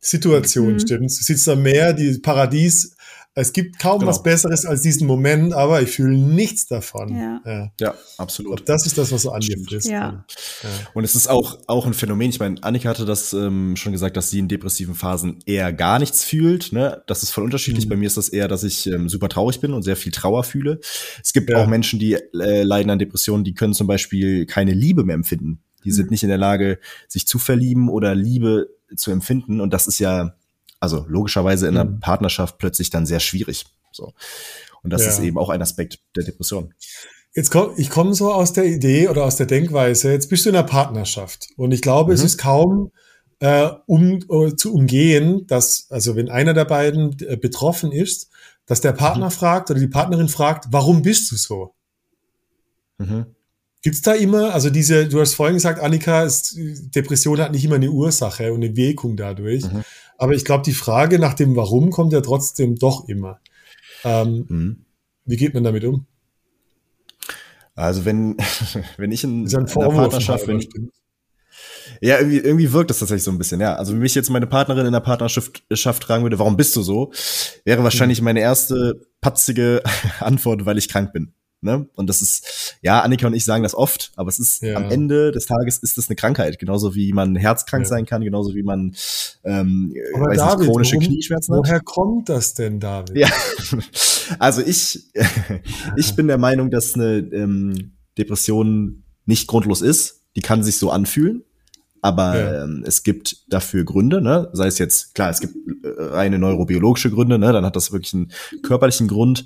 Situation mhm. stimmt. Du sitzt am Meer, die Paradies. Es gibt kaum genau. was Besseres als diesen Moment, aber ich fühle nichts davon. Ja, ja. ja absolut. Das ist das, was so an dir frisst. Ja. ja. Und es ist auch, auch ein Phänomen. Ich meine, Annika hatte das ähm, schon gesagt, dass sie in depressiven Phasen eher gar nichts fühlt. Ne? Das ist voll unterschiedlich. Mhm. Bei mir ist das eher, dass ich ähm, super traurig bin und sehr viel Trauer fühle. Es gibt ja. auch Menschen, die äh, leiden an Depressionen, die können zum Beispiel keine Liebe mehr empfinden. Die sind mhm. nicht in der Lage, sich zu verlieben oder Liebe zu empfinden. Und das ist ja, also logischerweise in einer mhm. Partnerschaft plötzlich dann sehr schwierig. So. Und das ja. ist eben auch ein Aspekt der Depression. Jetzt komm, ich komme so aus der Idee oder aus der Denkweise, jetzt bist du in einer Partnerschaft. Und ich glaube, mhm. es ist kaum äh, um, uh, zu umgehen, dass, also wenn einer der beiden äh, betroffen ist, dass der Partner mhm. fragt oder die Partnerin fragt, warum bist du so? Mhm. Gibt es da immer, also diese, du hast vorhin gesagt, Annika, ist, Depression hat nicht immer eine Ursache und eine Wirkung dadurch. Mhm. Aber ich glaube, die Frage nach dem Warum kommt ja trotzdem doch immer. Ähm, mhm. Wie geht man damit um? Also wenn, <laughs> wenn ich in, in einer Partnerschaft, wenn ich, ja, irgendwie, irgendwie wirkt das tatsächlich so ein bisschen, ja. Also wenn mich jetzt meine Partnerin in der Partnerschaft fragen würde, warum bist du so, wäre wahrscheinlich mhm. meine erste patzige <laughs> Antwort, weil ich krank bin. Ne? Und das ist, ja, Annika und ich sagen das oft, aber es ist ja. am Ende des Tages ist das eine Krankheit, genauso wie man herzkrank ja. sein kann, genauso wie man ähm, aber weiß David, nicht, chronische worum, Knieschmerzen hat. Woher kommt das denn, David? Ja, <laughs> also ich, <laughs> ich bin der Meinung, dass eine ähm, Depression nicht grundlos ist. Die kann sich so anfühlen. Aber ja. ähm, es gibt dafür Gründe, ne? sei es jetzt, klar, es gibt äh, reine neurobiologische Gründe, ne? dann hat das wirklich einen körperlichen Grund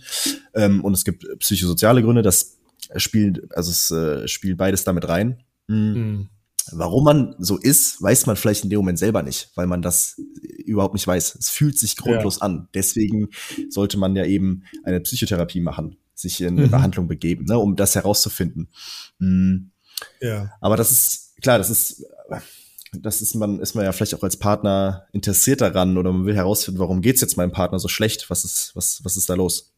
ähm, und es gibt psychosoziale Gründe, das spielt, also es äh, spielt beides damit rein. Mhm. Mhm. Warum man so ist, weiß man vielleicht in dem Moment selber nicht, weil man das überhaupt nicht weiß. Es fühlt sich grundlos ja. an. Deswegen sollte man ja eben eine Psychotherapie machen, sich in eine mhm. Behandlung begeben, ne, um das herauszufinden. Mhm. Ja. Aber das ist, klar, das ist das ist man, ist man ja vielleicht auch als Partner interessiert daran oder man will herausfinden, warum geht's jetzt meinem Partner so schlecht? Was ist, was, was ist da los?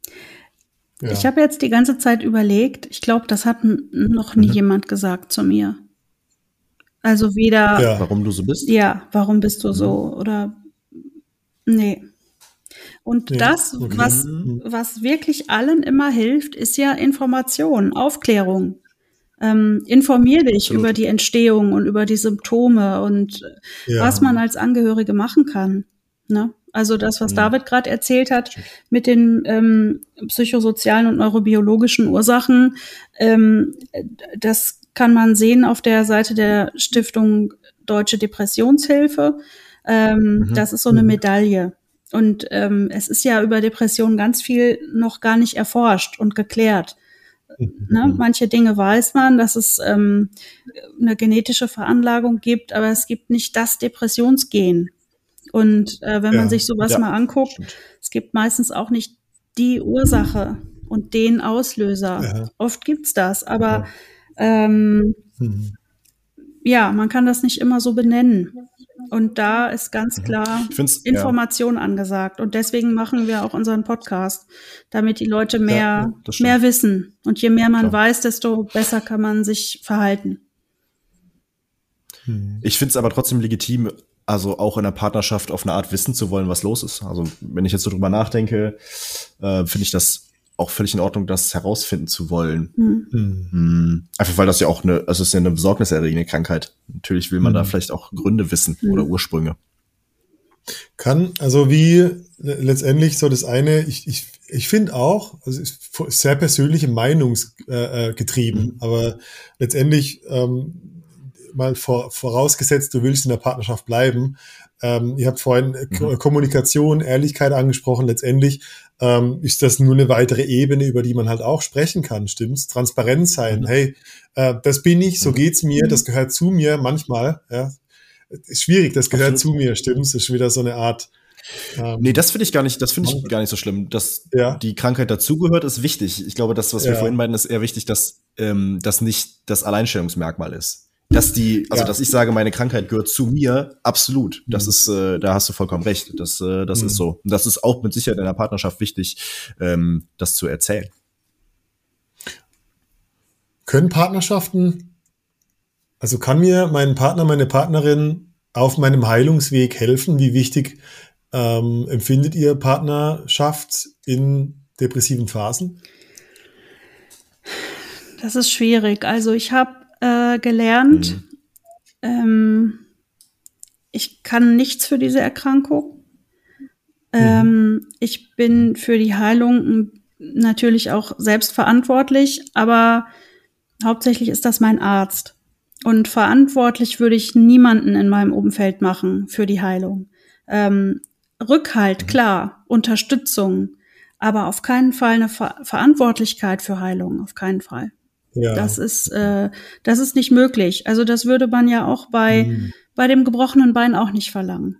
Ja. Ich habe jetzt die ganze Zeit überlegt, ich glaube, das hat noch nie mhm. jemand gesagt zu mir. Also weder. Ja. Warum du so bist? Ja, warum bist du mhm. so? Oder nee. Und nee. das, okay. was, mhm. was wirklich allen immer hilft, ist ja Information, Aufklärung. Ähm, informier dich Absolut. über die Entstehung und über die Symptome und ja. was man als Angehörige machen kann. Ne? Also das, was mhm. David gerade erzählt hat mit den ähm, psychosozialen und neurobiologischen Ursachen, ähm, das kann man sehen auf der Seite der Stiftung Deutsche Depressionshilfe. Ähm, mhm. Das ist so eine mhm. Medaille. Und ähm, es ist ja über Depressionen ganz viel noch gar nicht erforscht und geklärt. Ne? Mhm. Manche Dinge weiß man, dass es ähm, eine genetische Veranlagung gibt, aber es gibt nicht das Depressionsgen. Und äh, wenn ja. man sich sowas ja. mal anguckt, Stimmt. es gibt meistens auch nicht die Ursache und den Auslöser. Ja. Oft gibt's das, aber ähm, mhm. ja, man kann das nicht immer so benennen. Und da ist ganz mhm. klar Information ja. angesagt. Und deswegen machen wir auch unseren Podcast, damit die Leute mehr, ja, mehr wissen. Und je mehr man klar. weiß, desto besser kann man sich verhalten. Hm. Ich finde es aber trotzdem legitim, also auch in der Partnerschaft auf eine Art wissen zu wollen, was los ist. Also wenn ich jetzt so drüber nachdenke, äh, finde ich das auch völlig in Ordnung, das herausfinden zu wollen. Mhm. Mhm. Einfach weil das ja auch eine, also es ist ja eine besorgniserregende Krankheit. Natürlich will man mhm. da vielleicht auch Gründe wissen oder Ursprünge. Kann, also wie letztendlich so das eine, ich, ich, ich finde auch, also ist sehr persönliche Meinungsgetrieben, äh, äh aber letztendlich ähm, mal vor, vorausgesetzt, du willst in der Partnerschaft bleiben. Ähm, ihr habt vorhin mhm. Kommunikation, Ehrlichkeit angesprochen. Letztendlich ähm, ist das nur eine weitere Ebene, über die man halt auch sprechen kann, stimmt's? Transparent sein. Mhm. Hey, äh, das bin ich, so mhm. geht's mir, das gehört zu mir manchmal. Ja, ist schwierig, das gehört Absolut. zu mir, stimmt's? Das ist wieder so eine Art. Ähm, nee, das finde ich gar nicht, das finde ich gar nicht so schlimm. Dass ja. die Krankheit dazugehört, ist wichtig. Ich glaube, das, was wir ja. vorhin meinten, ist eher wichtig, dass ähm, das nicht das Alleinstellungsmerkmal ist dass die, also ja. dass ich sage, meine Krankheit gehört zu mir, absolut. Das mhm. ist, äh, da hast du vollkommen recht. Das, äh, das mhm. ist so. Und das ist auch mit Sicherheit in der Partnerschaft wichtig, ähm, das zu erzählen. Können Partnerschaften, also kann mir mein Partner, meine Partnerin auf meinem Heilungsweg helfen? Wie wichtig ähm, empfindet ihr Partnerschaft in depressiven Phasen? Das ist schwierig. Also ich habe äh, gelernt. Mhm. Ähm, ich kann nichts für diese Erkrankung. Ähm, mhm. Ich bin für die Heilung natürlich auch selbst verantwortlich, aber hauptsächlich ist das mein Arzt. Und verantwortlich würde ich niemanden in meinem Umfeld machen für die Heilung. Ähm, Rückhalt, mhm. klar, Unterstützung, aber auf keinen Fall eine Ver Verantwortlichkeit für Heilung, auf keinen Fall. Ja. Das ist, äh, das ist nicht möglich. Also das würde man ja auch bei, hm. bei dem gebrochenen Bein auch nicht verlangen.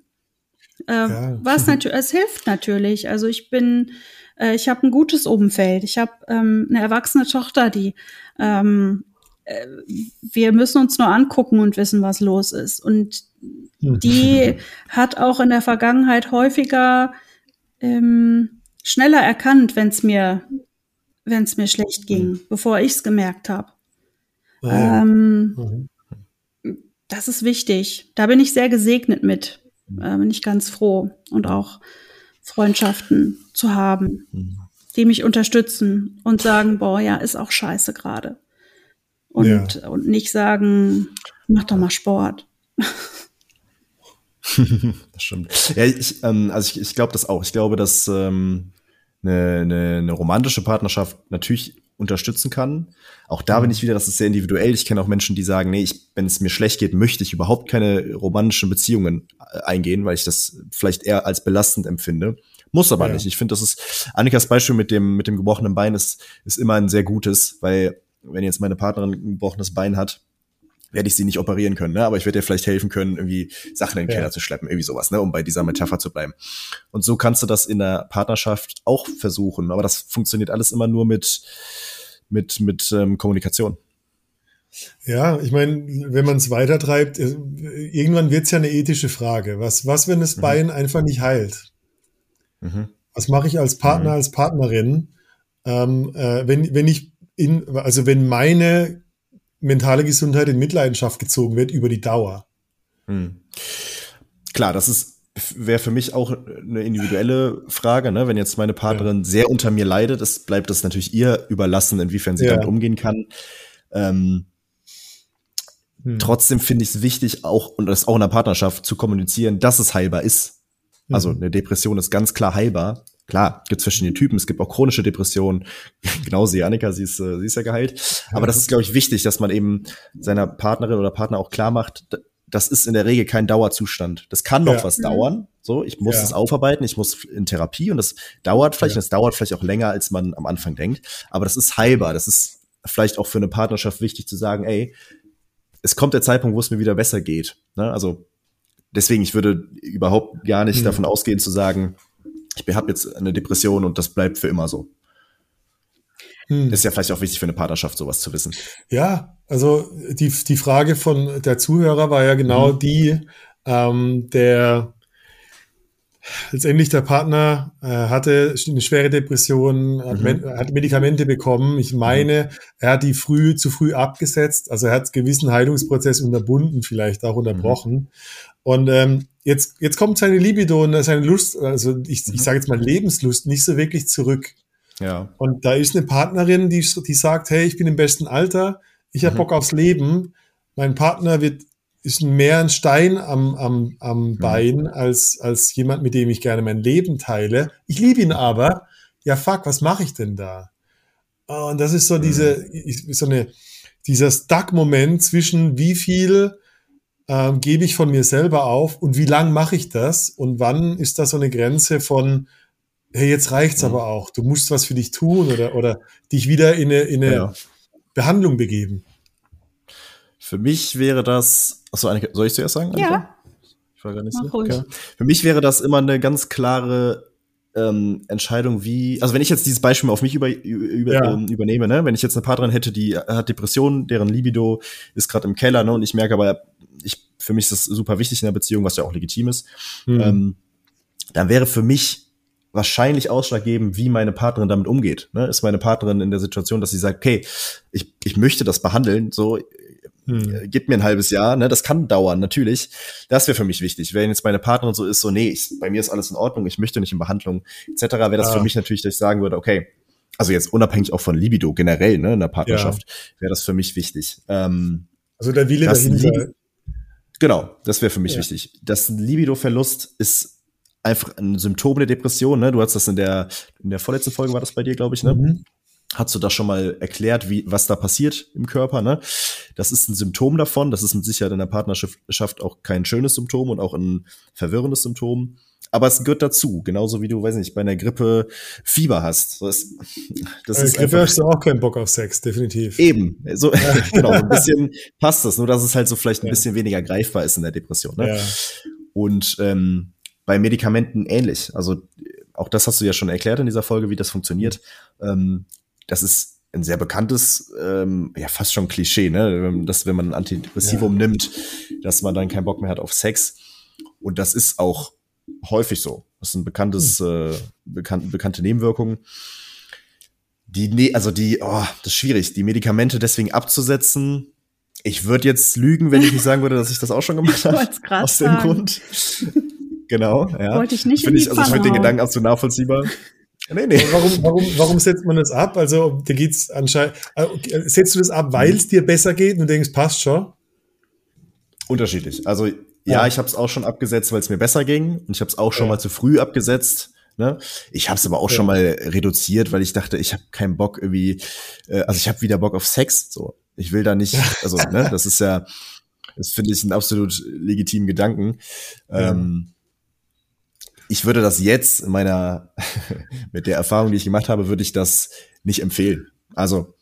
Äh, ja. Was natürlich, <laughs> es hilft natürlich. Also ich bin äh, ich habe ein gutes Umfeld. Ich habe ähm, eine erwachsene Tochter, die ähm, äh, wir müssen uns nur angucken und wissen, was los ist. Und die <laughs> hat auch in der Vergangenheit häufiger ähm, schneller erkannt, wenn es mir, wenn es mir schlecht ging, mhm. bevor ich es gemerkt habe. Ah, ja. ähm, mhm. Das ist wichtig. Da bin ich sehr gesegnet mit. Äh, bin ich ganz froh und auch Freundschaften zu haben, mhm. die mich unterstützen und sagen, boah, ja, ist auch scheiße gerade. Und, ja. und nicht sagen, mach doch mal Sport. <laughs> das stimmt. Ja, ich, ähm, also ich, ich glaube das auch. Ich glaube, dass ähm, eine, eine, eine romantische Partnerschaft natürlich unterstützen kann. Auch da bin mhm. ich wieder, das ist sehr individuell. Ich kenne auch Menschen, die sagen, nee, ich, wenn es mir schlecht geht, möchte ich überhaupt keine romantischen Beziehungen äh, eingehen, weil ich das vielleicht eher als belastend empfinde. Muss aber ja. nicht. Ich finde, das ist, Annikas Beispiel mit dem, mit dem gebrochenen Bein ist, ist immer ein sehr gutes, weil wenn jetzt meine Partnerin ein gebrochenes Bein hat, werde ich sie nicht operieren können, ne? aber ich werde ihr vielleicht helfen können, irgendwie Sachen in den Keller ja. zu schleppen, irgendwie sowas, ne? um bei dieser Metapher zu bleiben. Und so kannst du das in der Partnerschaft auch versuchen, aber das funktioniert alles immer nur mit, mit, mit ähm, Kommunikation. Ja, ich meine, wenn man es weitertreibt, äh, irgendwann wird es ja eine ethische Frage. Was, was, wenn das mhm. Bein einfach nicht heilt? Mhm. Was mache ich als Partner, mhm. als Partnerin, ähm, äh, wenn, wenn ich in, also wenn meine mentale Gesundheit in Mitleidenschaft gezogen wird über die Dauer. Hm. Klar, das ist wäre für mich auch eine individuelle Frage, ne? Wenn jetzt meine Partnerin ja. sehr unter mir leidet, das bleibt das natürlich ihr überlassen, inwiefern sie ja. damit umgehen kann. Ähm, hm. Trotzdem finde ich es wichtig, auch und das auch in der Partnerschaft zu kommunizieren, dass es heilbar ist. Also mhm. eine Depression ist ganz klar heilbar. Klar, gibt es verschiedene Typen, es gibt auch chronische Depressionen. <laughs> Genauso wie Annika, sie ist, äh, sie ist ja geheilt. Aber das ist, glaube ich, wichtig, dass man eben seiner Partnerin oder Partner auch klar macht, das ist in der Regel kein Dauerzustand. Das kann noch ja. was dauern. So, ich muss es aufarbeiten, ich muss in Therapie und das dauert vielleicht, ja. und das dauert vielleicht auch länger, als man am Anfang denkt. Aber das ist heilbar. Das ist vielleicht auch für eine Partnerschaft wichtig zu sagen, ey, es kommt der Zeitpunkt, wo es mir wieder besser geht. Ne? Also deswegen, ich würde überhaupt gar nicht mhm. davon ausgehen zu sagen, ich habe jetzt eine Depression und das bleibt für immer so. Hm. Ist ja vielleicht auch wichtig für eine Partnerschaft, sowas zu wissen. Ja, also die, die Frage von der Zuhörer war ja genau mhm. die, ähm, der letztendlich der Partner äh, hatte eine schwere Depression, hat, mhm. hat, Medikamente bekommen. Ich meine, mhm. er hat die früh zu früh abgesetzt, also er hat gewissen Heilungsprozess unterbunden, vielleicht auch unterbrochen. Mhm. Und ähm, jetzt, jetzt kommt seine Libido und seine Lust, also ich, ich mhm. sage jetzt mal Lebenslust, nicht so wirklich zurück. Ja. Und da ist eine Partnerin, die, die sagt, hey, ich bin im besten Alter, ich habe mhm. Bock aufs Leben. Mein Partner wird ist mehr ein Stein am, am, am mhm. Bein als, als jemand, mit dem ich gerne mein Leben teile. Ich liebe ihn aber. Ja, fuck, was mache ich denn da? Und das ist so diese, mhm. so eine, dieser Stuck-Moment zwischen wie viel ähm, gebe ich von mir selber auf und wie lang mache ich das und wann ist da so eine Grenze von, hey, jetzt reicht's mhm. aber auch, du musst was für dich tun oder, oder dich wieder in eine, in eine ja. Behandlung begeben. Für mich wäre das, achso, Annika, soll ich zuerst sagen? Annika? Ja. Ich war gar nicht so. Okay. Für mich wäre das immer eine ganz klare ähm, Entscheidung, wie, also wenn ich jetzt dieses Beispiel mal auf mich über, über, ja. ähm, übernehme, ne, wenn ich jetzt eine Partnerin hätte, die hat Depressionen, deren Libido ist gerade im Keller, ne, und ich merke aber, ich, für mich ist das super wichtig in der Beziehung, was ja auch legitim ist, mhm. ähm, dann wäre für mich wahrscheinlich ausschlaggebend, wie meine Partnerin damit umgeht. Ne? Ist meine Partnerin in der Situation, dass sie sagt, okay, ich, ich möchte das behandeln, so hm. gib mir ein halbes Jahr, ne? Das kann dauern, natürlich. Das wäre für mich wichtig. Wenn jetzt meine Partnerin so ist, so, nee, ich, bei mir ist alles in Ordnung, ich möchte nicht in Behandlung, etc., wäre das ah. für mich natürlich, dass ich sagen würde, okay, also jetzt unabhängig auch von Libido generell, ne, in der Partnerschaft, ja. wäre das für mich wichtig. Ähm, also der Wille dahinter. Genau, das wäre für mich ja. wichtig. Das Libido-Verlust ist einfach ein Symptom der Depression. Ne? Du hast das in der in der vorletzten Folge war das bei dir, glaube ich, ne? Mhm. Hast du das schon mal erklärt, wie was da passiert im Körper? Ne? Das ist ein Symptom davon. Das ist mit Sicherheit in der Partnerschaft auch kein schönes Symptom und auch ein verwirrendes Symptom. Aber es gehört dazu, genauso wie du, weiß nicht, bei einer Grippe Fieber hast. Das, das ist Grippe hast du auch keinen Bock auf Sex, definitiv. Eben, so <laughs> <laughs> genau, ein bisschen passt das, nur dass es halt so vielleicht ein ja. bisschen weniger greifbar ist in der Depression. Ne? Ja. Und ähm, bei Medikamenten ähnlich. Also auch das hast du ja schon erklärt in dieser Folge, wie das funktioniert. Ähm, das ist ein sehr bekanntes, ähm, ja fast schon Klischee, ne? dass wenn man ein Antidepressivum ja. nimmt, dass man dann keinen Bock mehr hat auf Sex. Und das ist auch häufig so. Das ist ein bekanntes, hm. äh, bekan bekannte Nebenwirkung. Die, ne also die, oh, das ist schwierig, die Medikamente deswegen abzusetzen. Ich würde jetzt lügen, wenn ich nicht sagen würde, dass ich das auch schon <laughs> gemacht habe. Aus dem sagen. Grund. genau, ja. Wollte ich nicht find ich, Also ich finde den Gedanken absolut nachvollziehbar. Nee, nee. Warum, warum, warum setzt man das ab? Also, da geht's anscheinend, äh, setzt du das ab, weil es dir besser geht und du denkst, passt schon? Unterschiedlich. Also, ja, ja ich habe es auch schon abgesetzt, weil es mir besser ging. Und ich habe es auch schon ja. mal zu früh abgesetzt. Ne? Ich habe es aber auch ja. schon mal reduziert, weil ich dachte, ich habe keinen Bock irgendwie, äh, also ich habe wieder Bock auf Sex. So, ich will da nicht, also ne, das ist ja, das finde ich einen absolut legitimen Gedanken. Ähm, ich würde das jetzt in meiner, <laughs> mit der Erfahrung, die ich gemacht habe, würde ich das nicht empfehlen. Also,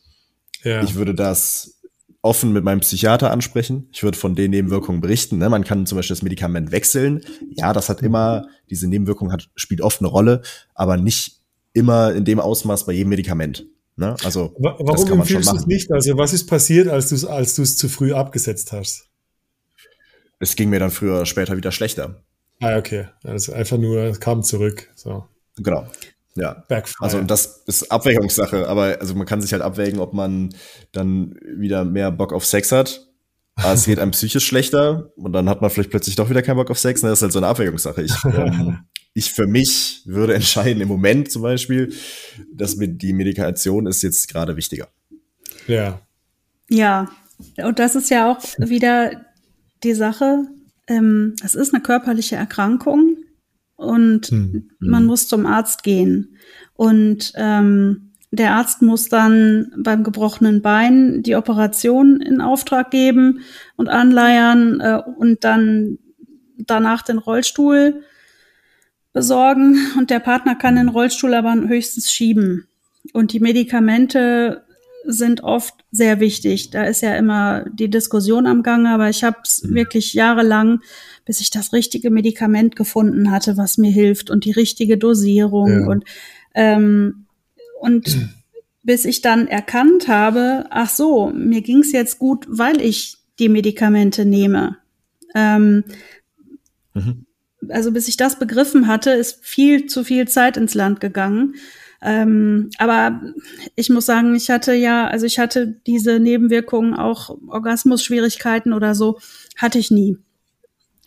ja. ich würde das offen mit meinem Psychiater ansprechen. Ich würde von den Nebenwirkungen berichten. Ne? Man kann zum Beispiel das Medikament wechseln. Ja, das hat immer, diese Nebenwirkung hat, spielt oft eine Rolle, aber nicht immer in dem Ausmaß bei jedem Medikament. Ne? Also, warum empfiehlst du es nicht? Also, was ist passiert, als du es als zu früh abgesetzt hast? Es ging mir dann früher oder später wieder schlechter. Ah, okay. Also einfach nur, kam zurück. So. Genau. Ja. Backfire. Also das ist Abwägungssache, aber also man kann sich halt abwägen, ob man dann wieder mehr Bock auf Sex hat. Aber es geht einem psychisch schlechter und dann hat man vielleicht plötzlich doch wieder keinen Bock auf Sex. Das ist halt so eine Abwägungssache. Ich, <laughs> ähm, ich für mich würde entscheiden, im Moment zum Beispiel, dass mir die Medikation ist jetzt gerade wichtiger. Ja. Ja. Und das ist ja auch wieder die Sache, ähm, es ist eine körperliche Erkrankung und hm. man hm. muss zum Arzt gehen. Und ähm, der Arzt muss dann beim gebrochenen Bein die Operation in Auftrag geben und anleiern äh, und dann danach den Rollstuhl besorgen. Und der Partner kann den Rollstuhl aber höchstens schieben. Und die Medikamente sind oft sehr wichtig. Da ist ja immer die Diskussion am Gange, aber ich habe es mhm. wirklich jahrelang, bis ich das richtige Medikament gefunden hatte, was mir hilft und die richtige Dosierung ja. und ähm, und mhm. <clears throat> bis ich dann erkannt habe, ach so, mir ging's jetzt gut, weil ich die Medikamente nehme. Ähm, mhm. Also bis ich das begriffen hatte, ist viel zu viel Zeit ins Land gegangen. Ähm, aber ich muss sagen, ich hatte ja, also ich hatte diese Nebenwirkungen, auch Orgasmusschwierigkeiten oder so, hatte ich nie.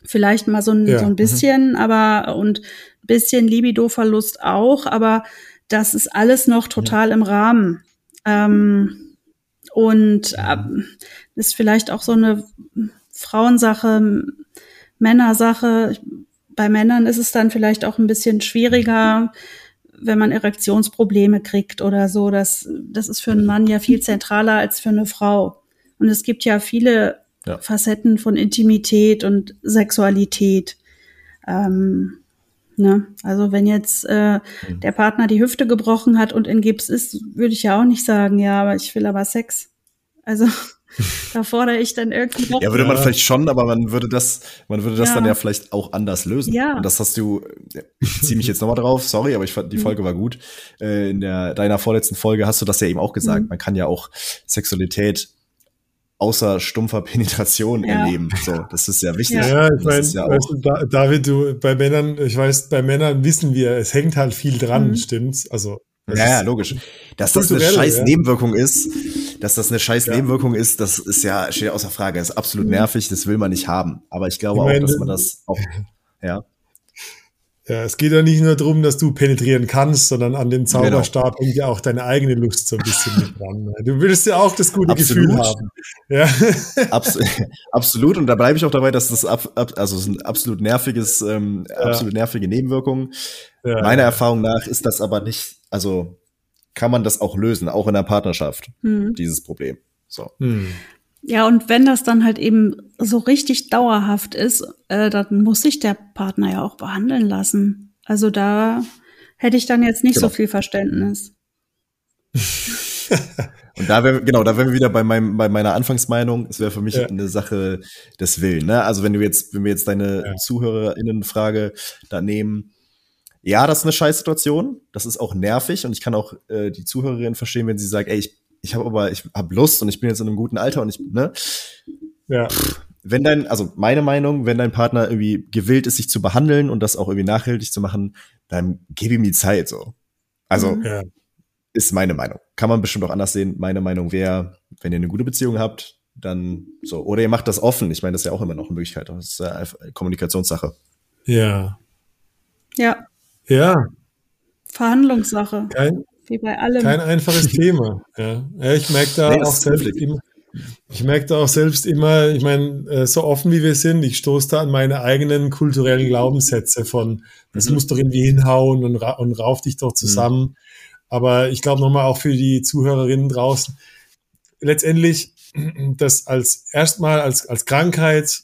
Vielleicht mal so ein, ja. so ein mhm. bisschen, mhm. aber und bisschen Libido-Verlust auch, aber das ist alles noch total ja. im Rahmen. Ähm, und äh, ist vielleicht auch so eine Frauensache, Männersache. Bei Männern ist es dann vielleicht auch ein bisschen schwieriger wenn man Erektionsprobleme kriegt oder so. Das, das ist für einen Mann ja viel zentraler als für eine Frau. Und es gibt ja viele ja. Facetten von Intimität und Sexualität. Ähm, ne? Also wenn jetzt äh, mhm. der Partner die Hüfte gebrochen hat und in Gips ist, würde ich ja auch nicht sagen, ja, aber ich will aber Sex. Also <laughs> da fordere ich dann irgendwie. Ja, würde man vielleicht schon, aber man würde das, man würde das ja. dann ja vielleicht auch anders lösen. Ja. Und das hast du, ich ziehe mich jetzt nochmal drauf, sorry, aber ich fand, die mhm. Folge war gut. Äh, in der, deiner vorletzten Folge hast du das ja eben auch gesagt. Mhm. Man kann ja auch Sexualität außer stumpfer <laughs> Penetration ja. erleben. So, das ist ja wichtig. Ja, ich meine, ja weißt du, David, du, bei Männern, ich weiß, bei Männern wissen wir, es hängt halt viel dran, mhm. stimmt's? Also. Ja, ja, logisch. Dass das eine scheiß ja. Nebenwirkung ist, dass das eine scheiß ja. Nebenwirkung ist, das ist ja, steht außer Frage. Das ist absolut mhm. nervig, das will man nicht haben. Aber ich glaube ich meine, auch, dass man das auch, <laughs> ja. Ja, es geht ja nicht nur darum, dass du penetrieren kannst, sondern an den genau. Zauberstab genau. ja auch deine eigene Lust so ein bisschen mit dran. Du willst ja auch das gute absolut. Gefühl haben. Ja. <laughs> Abs <laughs> absolut. Und da bleibe ich auch dabei, dass das ab, ab, also es ein absolut nerviges, ähm, ja. absolut nervige Nebenwirkungen. Ja. Meiner Erfahrung nach ist das aber nicht, also kann man das auch lösen, auch in der Partnerschaft, hm. dieses Problem. So. Hm. Ja, und wenn das dann halt eben so richtig dauerhaft ist, äh, dann muss sich der Partner ja auch behandeln lassen. Also da hätte ich dann jetzt nicht genau. so viel Verständnis. <laughs> Und da wäre, genau, da wären wir wieder bei meinem, bei meiner Anfangsmeinung. Es wäre für mich ja. eine Sache des Willen, ne? Also wenn du jetzt, wenn wir jetzt deine ja. ZuhörerInnen-Frage da nehmen, ja, das ist eine Scheißsituation. Das ist auch nervig und ich kann auch äh, die Zuhörerin verstehen, wenn sie sagt, ey, ich, ich habe aber, ich habe Lust und ich bin jetzt in einem guten Alter und ich, ne? Ja. Pff, wenn dein, also meine Meinung, wenn dein Partner irgendwie gewillt ist, sich zu behandeln und das auch irgendwie nachhaltig zu machen, dann gib ihm die Zeit so. Also Mhm. Ja. ist meine Meinung. Kann man bestimmt auch anders sehen. Meine Meinung wäre, wenn ihr eine gute Beziehung habt, dann so. Oder ihr macht das offen. Ich meine, das ist ja auch immer noch eine Möglichkeit. Das ist ja einfach Kommunikationssache. Ja. Ja, Ja. Verhandlungssache, Kein, wie bei allem. kein einfaches <laughs> Thema. Ja. ja ich merke da Nee, auch selbst immer, ich merke da auch selbst immer, ich meine, äh, so offen wie wir sind, ich stoße da an meine eigenen kulturellen Glaubenssätze von, das Mhm. muss doch irgendwie hinhauen und, ra und rauf dich doch zusammen. Aber ich glaube nochmal auch für die Zuhörerinnen draußen, letztendlich <clears throat> das als erstmal als, als Krankheit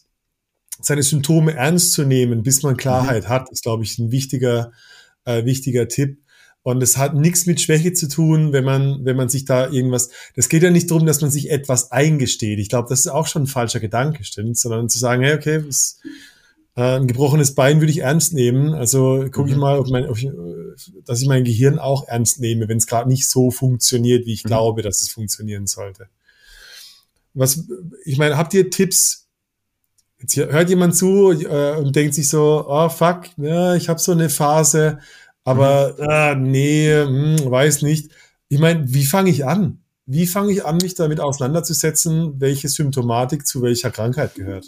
seine Symptome ernst zu nehmen, bis man Klarheit hat, ist, glaube ich, ein wichtiger, äh, wichtiger Tipp. Und es hat nichts mit Schwäche zu tun, wenn man, wenn man sich da irgendwas, das geht ja nicht darum, dass man sich etwas eingesteht. Ich glaube, das ist auch schon ein falscher Gedanke, stimmt, sondern zu sagen, hey, okay, das, äh, ein gebrochenes Bein würde ich ernst nehmen. Also gucke ich Mhm. mal, ob mein, ob ich, dass ich mein Gehirn auch ernst nehme, wenn es gerade nicht so funktioniert, wie ich Mhm. glaube, dass es funktionieren sollte. Was, ich meine, habt ihr Tipps? Jetzt hört jemand zu äh, und denkt sich so, oh fuck, ja, ich habe so eine Phase, aber ah, nee, hm, weiß nicht. Ich meine, wie fange ich an? Wie fange ich an, mich damit auseinanderzusetzen, welche Symptomatik zu welcher Krankheit gehört?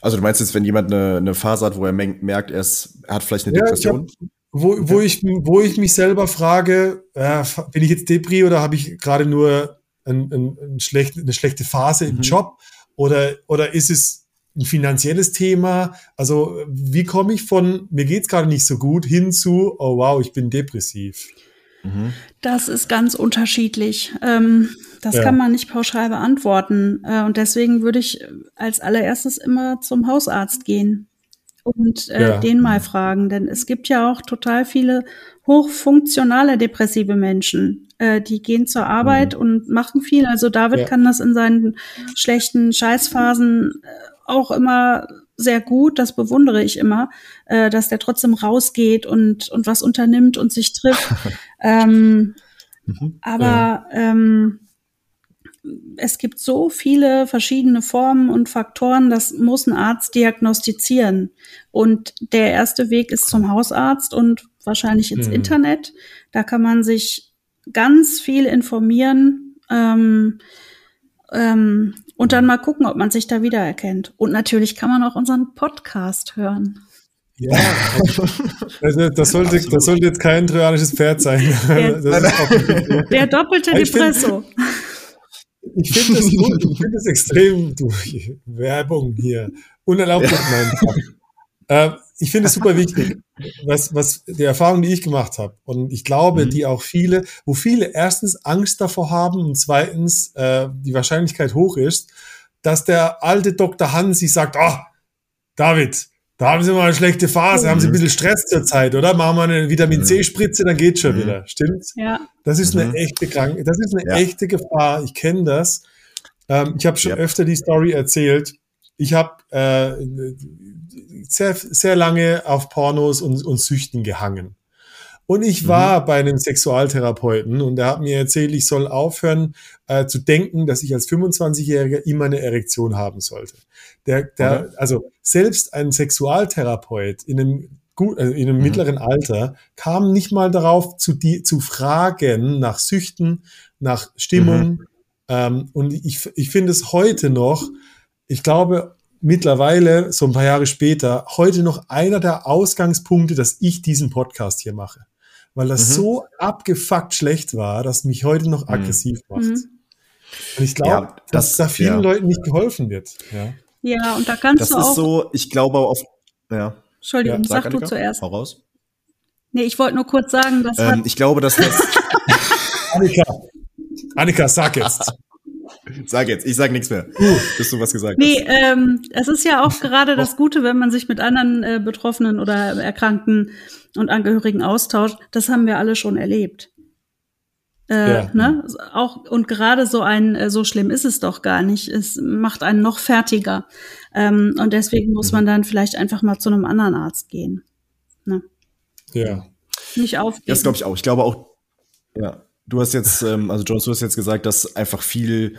Also du meinst jetzt, wenn jemand eine, eine Phase hat, wo er merkt, er, ist, er hat vielleicht eine Ja, Depression? Wo, wo, ich, wo ich mich selber frage, äh, bin ich jetzt Depri oder habe ich gerade nur ein, ein, ein schlecht, eine schlechte Phase im Mhm. Job? Oder, oder ist es ein finanzielles Thema? Also wie komme ich von, mir geht's gerade nicht so gut, hin zu, oh wow, ich bin depressiv? Mhm. Das ist ganz unterschiedlich. Ähm, das Ja. kann man nicht pauschal beantworten. Äh, und deswegen würde ich als allererstes immer zum Hausarzt gehen und äh, Ja. den mal fragen. Denn es gibt ja auch total viele hochfunktionale depressive Menschen. Äh, die gehen zur Arbeit und machen viel. Also David Ja. kann das in seinen schlechten Scheißphasen äh, auch immer sehr gut, das bewundere ich immer, äh, dass der trotzdem rausgeht und, und was unternimmt und sich trifft. <laughs> ähm, Mhm. aber ähm, es gibt so viele verschiedene Formen und Faktoren, das muss ein Arzt diagnostizieren. Und der erste Weg ist zum Hausarzt und wahrscheinlich ins Hm. Internet. Da kann man sich ganz viel informieren ähm, ähm, und dann mal gucken, ob man sich da wiedererkennt. Und natürlich kann man auch unseren Podcast hören. Ja, also das, sollte, das sollte jetzt kein trojanisches Pferd sein. Ja. <laughs> Das ist <laughs> auch, Der doppelte Ich find- Depresso. Ich finde das gut, ich finde das extrem, du, Werbung hier, unerlaubt ja. mein äh, Ich finde es super wichtig, was, was die Erfahrung, die ich gemacht habe. Und ich glaube, Mhm. die auch viele, wo viele erstens Angst davor haben und zweitens äh, die Wahrscheinlichkeit hoch ist, dass der alte Dr. Hansi sagt, ah, David, da haben Sie mal eine schlechte Phase, haben Sie ein bisschen Stress zur Zeit, oder? Machen wir eine Vitamin C-Spritze, dann geht's schon Mhm. wieder. Stimmt's? Ja. Das ist Mhm. eine echte Krankheit. Das ist eine Ja. echte Gefahr. Ich kenne das. Ähm, ich habe schon Ja. öfter die Story erzählt. Ich habe äh, sehr, sehr lange auf Pornos und, und Süchten gehangen. Und ich Mhm. war bei einem Sexualtherapeuten und der hat mir erzählt, ich soll aufhören äh, zu denken, dass ich als 25-Jähriger immer eine Erektion haben sollte. Der, der, Okay. also selbst ein Sexualtherapeut in einem gut, äh, in einem Mhm. mittleren Alter kam nicht mal darauf zu, die, zu fragen nach Süchten, nach Stimmung. Ähm, und ich, ich finde es heute noch, ich glaube mittlerweile, so ein paar Jahre später, heute noch einer der Ausgangspunkte, dass ich diesen Podcast hier mache. Weil das Mhm. so abgefuckt schlecht war, dass mich heute noch Mhm. aggressiv macht. Mhm. Und ich glaube, Ja, dass das- da vielen ja. Leuten nicht geholfen wird. Ja. Ja, und da kannst Das du ist auch. so, ich glaube auf, ja. Entschuldigung, Ja, sag, du Annika. zuerst. Hau raus. Nee, ich wollte nur kurz sagen, das Ähm, ich glaube, dass das, <laughs> Annika, Annika, sag jetzt. <laughs> sag jetzt, ich sag nichts mehr, bis du was gesagt Nee, hast. ähm, es ist ja auch gerade <laughs> das Gute, wenn man sich mit anderen äh, Betroffenen oder Erkrankten und Angehörigen austauscht. Das haben wir alle schon erlebt. Äh, Ja. ne? Auch und gerade so ein äh, so schlimm ist es doch gar nicht. Es macht einen noch fertiger. Ähm, und deswegen muss Mhm. man dann vielleicht einfach mal zu einem anderen Arzt gehen. Ne? Ja. Nicht aufgeben. Das glaube ich auch. Ich glaube auch, ja. Du hast jetzt, ähm, also Jones, du hast jetzt gesagt, dass einfach viel,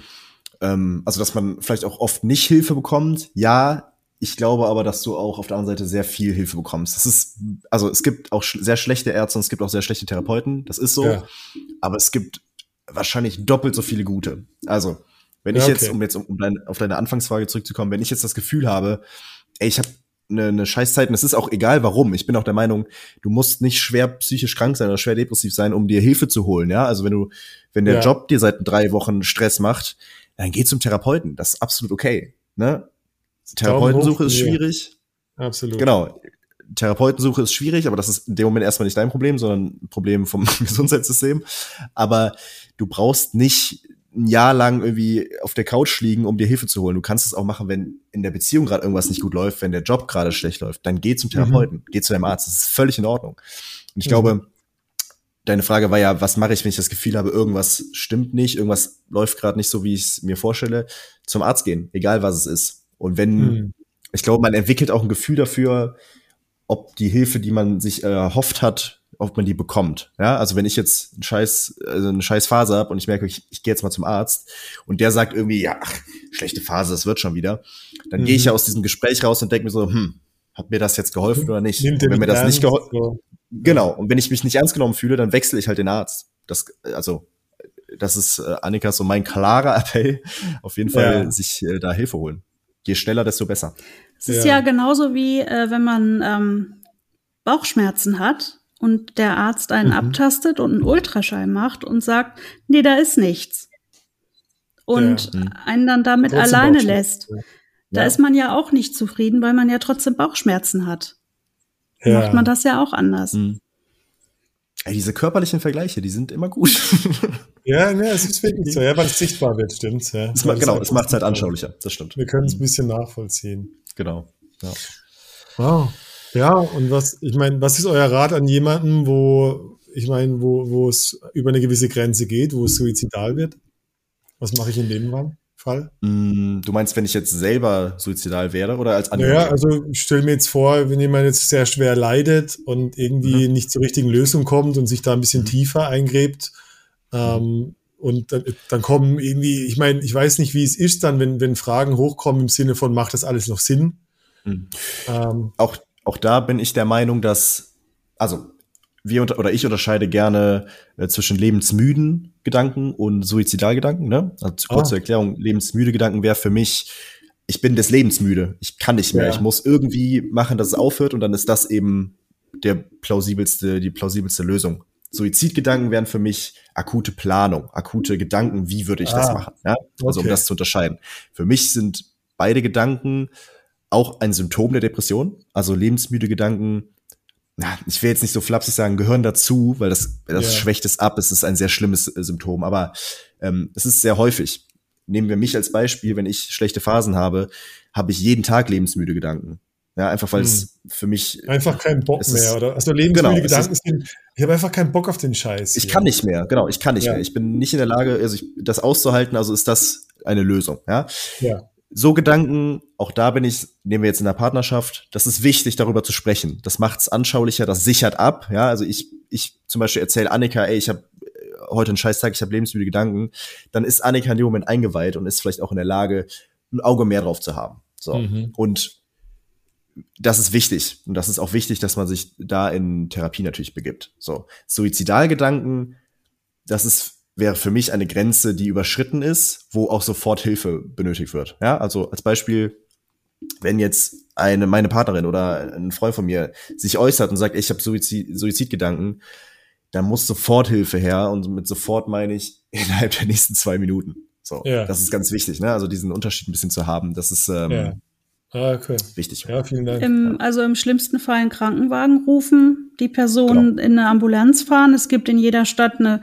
ähm, also dass man vielleicht auch oft nicht Hilfe bekommt. Ja, ich glaube aber, dass du auch auf der anderen Seite sehr viel Hilfe bekommst. Das ist, also es gibt auch sch sehr schlechte Ärzte und es gibt auch sehr schlechte Therapeuten. Das ist so. Ja. Aber es gibt wahrscheinlich doppelt so viele gute. Also, wenn ja, ich jetzt, um jetzt um dein, auf deine Anfangsfrage zurückzukommen, wenn ich jetzt das Gefühl habe, ey, ich habe eine, eine Scheißzeit und es ist auch egal warum. Ich bin auch der Meinung, du musst nicht schwer psychisch krank sein oder schwer depressiv sein, um dir Hilfe zu holen. Ja, also wenn du, wenn der ja. Job dir seit drei Wochen Stress macht, dann geh zum Therapeuten. Das ist absolut okay. Ne? Therapeutensuche ist schwierig. Ja, absolut. Genau. Therapeutensuche ist schwierig, aber das ist in dem Moment erstmal nicht dein Problem, sondern ein Problem vom <laughs> Gesundheitssystem. Aber du brauchst nicht ein Jahr lang irgendwie auf der Couch liegen, um dir Hilfe zu holen. Du kannst es auch machen, wenn in der Beziehung gerade irgendwas nicht gut läuft, wenn der Job gerade schlecht läuft. Dann geh zum Therapeuten, mhm. geh zu deinem Arzt. Das ist völlig in Ordnung. Und ich mhm. glaube, deine Frage war ja, was mache ich, wenn ich das Gefühl habe, irgendwas stimmt nicht, irgendwas läuft gerade nicht so, wie ich es mir vorstelle. Zum Arzt gehen, egal was es ist. Und wenn, mhm. ich glaube, man entwickelt auch ein Gefühl dafür, ob die Hilfe, die man sich erhofft hat, ob man die bekommt. Ja, also wenn ich jetzt einen scheiß, also eine scheiß Phase habe und ich merke, ich, ich gehe jetzt mal zum Arzt und der sagt irgendwie, ja, ach, schlechte Phase, das wird schon wieder, dann mhm. gehe ich ja aus diesem Gespräch raus und denke mir so, hm, hat mir das jetzt geholfen oder nicht? Nimmt wenn mir das nicht geholfen, so. genau. Und wenn ich mich nicht ernst genommen fühle, dann wechsle ich halt den Arzt. Das, also das ist äh, Annika so mein klarer <laughs> Appell, auf jeden Fall ja. sich äh, da Hilfe holen. Je schneller, desto besser. Es ist ja, ja genauso wie äh, wenn man ähm, Bauchschmerzen hat und der Arzt einen mhm. abtastet und einen Ultraschall macht und sagt, nee, da ist nichts. Und ja. einen dann damit trotzdem alleine lässt. Da ja. ist man ja auch nicht zufrieden, weil man ja trotzdem Bauchschmerzen hat. Ja. Macht man das ja auch anders. Mhm. Ey, diese körperlichen Vergleiche, die sind immer gut. <laughs> ja, ne, es ist wirklich so, ja, weil es sichtbar wird, stimmt's. Ja. Es ma genau, es macht es halt anschaulicher, das stimmt. Wir können es ein bisschen nachvollziehen. Genau. Ja. Wow. Ja, und was, ich meine, was ist euer Rat an jemanden, wo, ich meine, wo, wo es über eine gewisse Grenze geht, wo es suizidal wird? Was mache ich in dem Fall? Mm, du meinst, wenn ich jetzt selber suizidal wäre oder als Angehöriger? Ja, also ich stelle mir jetzt vor, wenn jemand jetzt sehr schwer leidet und irgendwie mhm. nicht zur richtigen Lösung kommt und sich da ein bisschen mhm. tiefer eingräbt, ähm, und dann, dann kommen irgendwie, ich meine, ich weiß nicht, wie es ist dann, wenn, wenn Fragen hochkommen im Sinne von, macht das alles noch Sinn? Mhm. Ähm, auch auch da bin ich der Meinung, dass, also wir unter, oder ich unterscheide gerne äh, zwischen lebensmüden Gedanken und Suizidalgedanken. Ne? Also ah. kurze Erklärung, lebensmüde Gedanken wäre für mich, ich bin des Lebens müde, ich kann nicht mehr, ja. ich muss irgendwie machen, dass es aufhört und dann ist das eben der plausibelste, die plausibelste Lösung. Suizidgedanken wären für mich akute Planung, akute Gedanken, wie würde ich ah. das machen? Ja? Also okay. um das zu unterscheiden. Für mich sind beide Gedanken auch ein Symptom der Depression. Also lebensmüde Gedanken, na, ich will jetzt nicht so flapsig sagen, gehören dazu, weil das, das yeah. schwächt es ab. Es ist ein sehr schlimmes äh, Symptom, aber ähm, es ist sehr häufig. Nehmen wir mich als Beispiel, wenn ich schlechte Phasen habe, habe ich jeden Tag lebensmüde Gedanken. Ja, einfach weil es hm. für mich einfach keinen Bock ist, mehr oder also lebensmüde genau, Gedanken ist, sind ich habe einfach keinen Bock auf den Scheiß. Ich hier. kann nicht mehr, genau, ich kann nicht ja. mehr. Ich bin nicht in der Lage, also ich, das auszuhalten, also ist das eine Lösung, ja? Ja so Gedanken, auch da bin ich, nehmen wir jetzt in der Partnerschaft, das ist wichtig, darüber zu sprechen. Das macht es anschaulicher, das sichert ab. Ja, also ich, ich zum Beispiel erzähle Annika, ey, ich habe äh, heute einen Scheißtag, ich habe lebensmüde Gedanken, dann ist Annika in dem Moment eingeweiht und ist vielleicht auch in der Lage, ein Auge mehr drauf zu haben. So. Mhm. Und das ist wichtig. Und das ist auch wichtig, dass man sich da in Therapie natürlich begibt. So. Suizidalgedanken, das ist wäre für mich eine Grenze, die überschritten ist, wo auch sofort Hilfe benötigt wird. Ja, also als Beispiel, wenn jetzt eine meine Partnerin oder ein Freund von mir sich äußert und sagt, ich habe Suizid, Suizidgedanken, dann muss sofort Hilfe her und mit sofort meine ich <laughs> innerhalb der nächsten zwei Minuten. So, ja. das ist ganz wichtig, ne? Also diesen Unterschied ein bisschen zu haben, das ist ähm, ja. ah, okay. wichtig. Ja, vielen Dank. Im, also im schlimmsten Fall einen Krankenwagen rufen, die Person genau. in eine Ambulanz fahren. Es gibt in jeder Stadt eine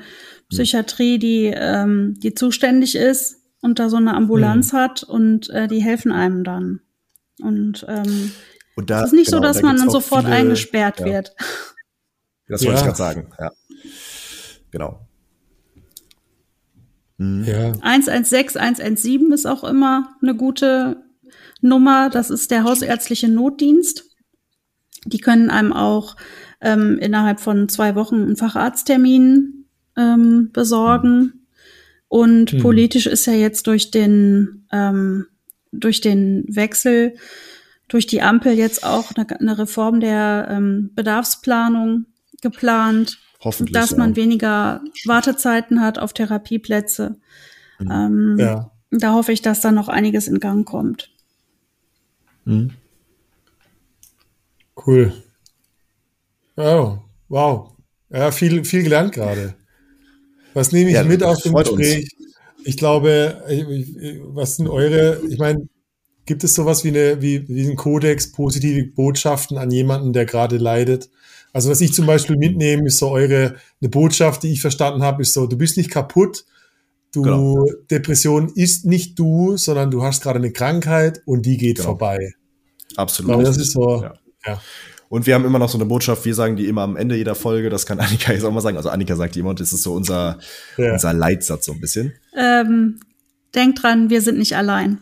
Psychiatrie, die, ähm, die zuständig ist und da so eine Ambulanz mhm. hat und äh, die helfen einem dann. Und, ähm, und da, es ist nicht genau, so, dass da man dann sofort viele, eingesperrt ja. wird. Das wollte ja. ich gerade sagen, ja. Genau. Mhm. Ja. 116, 117 ist auch immer eine gute Nummer. Das ist der hausärztliche Notdienst. Die können einem auch ähm, innerhalb von zwei Wochen einen Facharzttermin ähm, besorgen. Und mhm. politisch ist ja jetzt durch den, ähm, durch den Wechsel, durch die Ampel jetzt auch eine, eine Reform der ähm, Bedarfsplanung geplant, Hoffentlich, dass man weniger Wartezeiten hat auf Therapieplätze. Mhm. Ja. Da hoffe ich, dass da noch einiges in Gang kommt. Mhm. Cool. Oh, wow. Ja, viel, viel gelernt gerade. Was nehme ich ja, mit aus dem Gespräch? Uns. Ich glaube, was sind eure, ich meine, gibt es sowas wie, eine, wie, wie einen Kodex positive Botschaften an jemanden, der gerade leidet? Also was ich zum Beispiel mitnehme, ist so eure, eine Botschaft, die ich verstanden habe, ist so, du bist nicht kaputt, du, genau. Depression ist nicht du, sondern du hast gerade eine Krankheit und die geht genau. vorbei. Absolut. Aber das ist so, ja. ja. Und wir haben immer noch so eine Botschaft, wir sagen die immer am Ende jeder Folge, das kann <laughs> Annika jetzt auch mal sagen. Also Annika sagt und das ist so unser, ja. unser Leitsatz so ein bisschen. Ähm, denkt dran, wir sind nicht allein.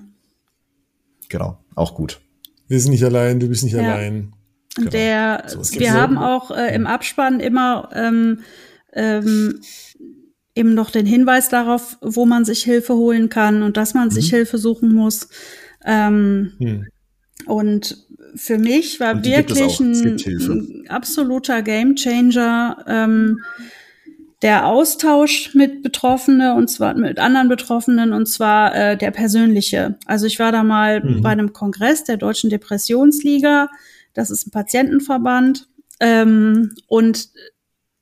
Genau, auch gut. Wir sind nicht allein, du bist nicht ja. allein. Genau. Der, so, wir haben auch äh, im Abspann immer ähm, ähm, eben noch den Hinweis darauf, wo man sich Hilfe holen kann und dass man mhm. sich Hilfe suchen muss. Ähm, hm. Und für mich war wirklich ein, absoluter Gamechanger ähm, der Austausch mit Betroffene und zwar mit anderen Betroffenen und zwar äh, der persönliche. Also ich war da mal mhm. bei einem Kongress der Deutschen Depressionsliga. Das ist ein Patientenverband. Ähm, und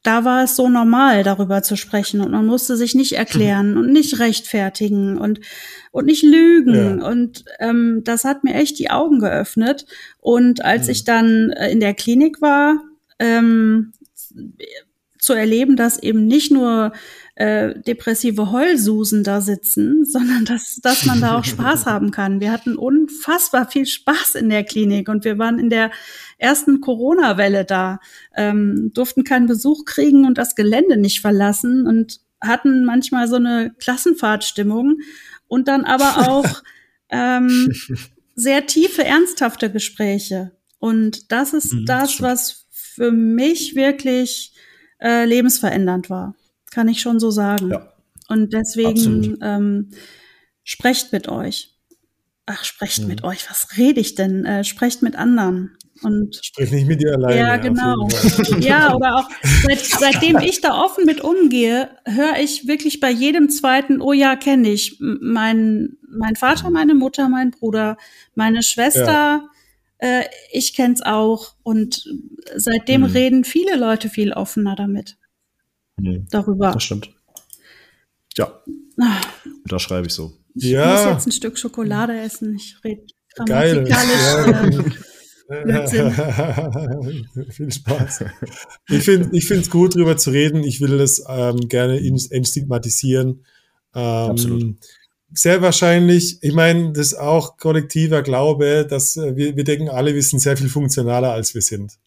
da war es so normal, darüber zu sprechen und man musste sich nicht erklären und nicht rechtfertigen und und nicht lügen. Ja. Und ähm, das hat mir echt die Augen geöffnet. Und als mhm. ich dann äh, in der Klinik war, ähm, zu erleben, dass eben nicht nur äh, depressive Heulsusen da sitzen, <laughs> sondern dass, dass man da auch Spaß <laughs> haben kann. Wir hatten unfassbar viel Spaß in der Klinik und wir waren in der ersten Corona-Welle da, ähm, durften keinen Besuch kriegen und das Gelände nicht verlassen und hatten manchmal so eine Klassenfahrtstimmung und dann aber auch <laughs> ähm, sehr tiefe, ernsthafte Gespräche. Und das ist mhm, das, was für mich wirklich äh, lebensverändernd war. Kann ich schon so sagen. Ja, und deswegen ähm, sprecht mit euch. Ach, sprecht mhm. mit euch. Was rede ich denn? Äh, sprecht mit anderen. Und Sprich nicht mit dir alleine. Ja, genau. <laughs> Ja, oder auch seit, seitdem ich da offen mit umgehe, höre ich wirklich bei jedem zweiten, oh ja, kenne ich. Mein, mein Vater, meine Mutter, mein Bruder, meine Schwester, ja. äh, ich kenn's auch. Und seitdem mhm. reden viele Leute viel offener damit. Mhm. Darüber. Das stimmt. Ja. Ah. Da schreibe ich so. Ich ja. muss jetzt ein Stück Schokolade essen. Ich rede. Geil. Äh, <laughs> Viel Spaß. Ich finde ich finde es gut, darüber zu reden. Ich will das ähm, gerne entstigmatisieren. Ähm, Absolut. Sehr wahrscheinlich, ich meine, das ist auch kollektiver Glaube, dass äh, wir, wir denken alle, wir sind sehr viel funktionaler, als wir sind.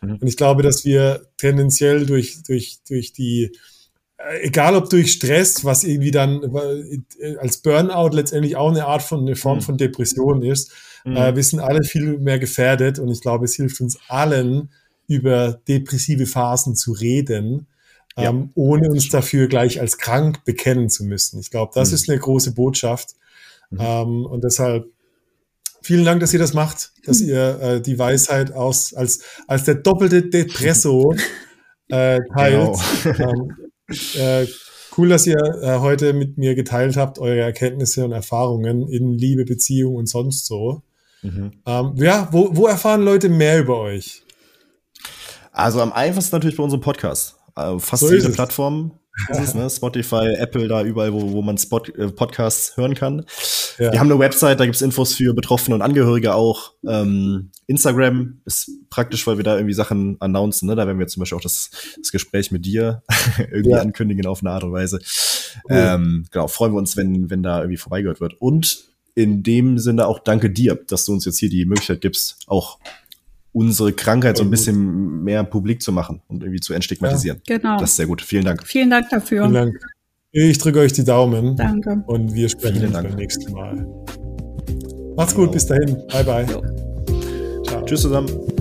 Mhm. Und ich glaube, dass wir tendenziell durch, durch, durch die, äh, egal ob durch Stress, was irgendwie dann äh, als Burnout letztendlich auch eine Art von, eine Form mhm. von Depression ist, Mhm. Äh, wir sind alle viel mehr gefährdet und ich glaube, es hilft uns allen, über depressive Phasen zu reden, ja. ähm, ohne uns dafür gleich als krank bekennen zu müssen. Ich glaube, das mhm. ist eine große Botschaft. Mhm. Ähm, und deshalb vielen Dank, dass ihr das macht, dass mhm. ihr äh, die Weisheit aus, als, als der doppelte Depresso <laughs> äh, teilt. Genau. Ähm, äh, cool, dass ihr äh, heute mit mir geteilt habt, eure Erkenntnisse und Erfahrungen in Liebe, Beziehung und sonst so. Mhm. Ähm, ja, wo, wo erfahren Leute mehr über euch? Also am einfachsten natürlich bei unserem Podcast. Äh, fast so jede Plattform <laughs> ist es, ne? Spotify, Apple, da überall, wo, wo man Spot, äh, Podcasts hören kann. Ja. Wir haben eine Website, da gibt's Infos für Betroffene und Angehörige auch. Ähm, Instagram ist praktisch, weil wir da irgendwie Sachen announcen. Ne? Da werden wir zum Beispiel auch das, das Gespräch mit dir <laughs> irgendwie ja. ankündigen auf eine Art und Weise. Cool. Ähm, genau, freuen wir uns, wenn, wenn da irgendwie vorbeigehört wird. Und in dem Sinne auch danke dir, dass du uns jetzt hier die Möglichkeit gibst, auch unsere Krankheit so ein bisschen mehr publik zu machen und irgendwie zu entstigmatisieren. Ja. Genau. Das ist sehr gut. Vielen Dank. Vielen Dank dafür. Vielen Dank. Ich drücke euch die Daumen. Danke. Und wir sprechen uns beim nächsten Mal. Macht's gut, bis dahin. Bye bye. Ciao. Tschüss zusammen.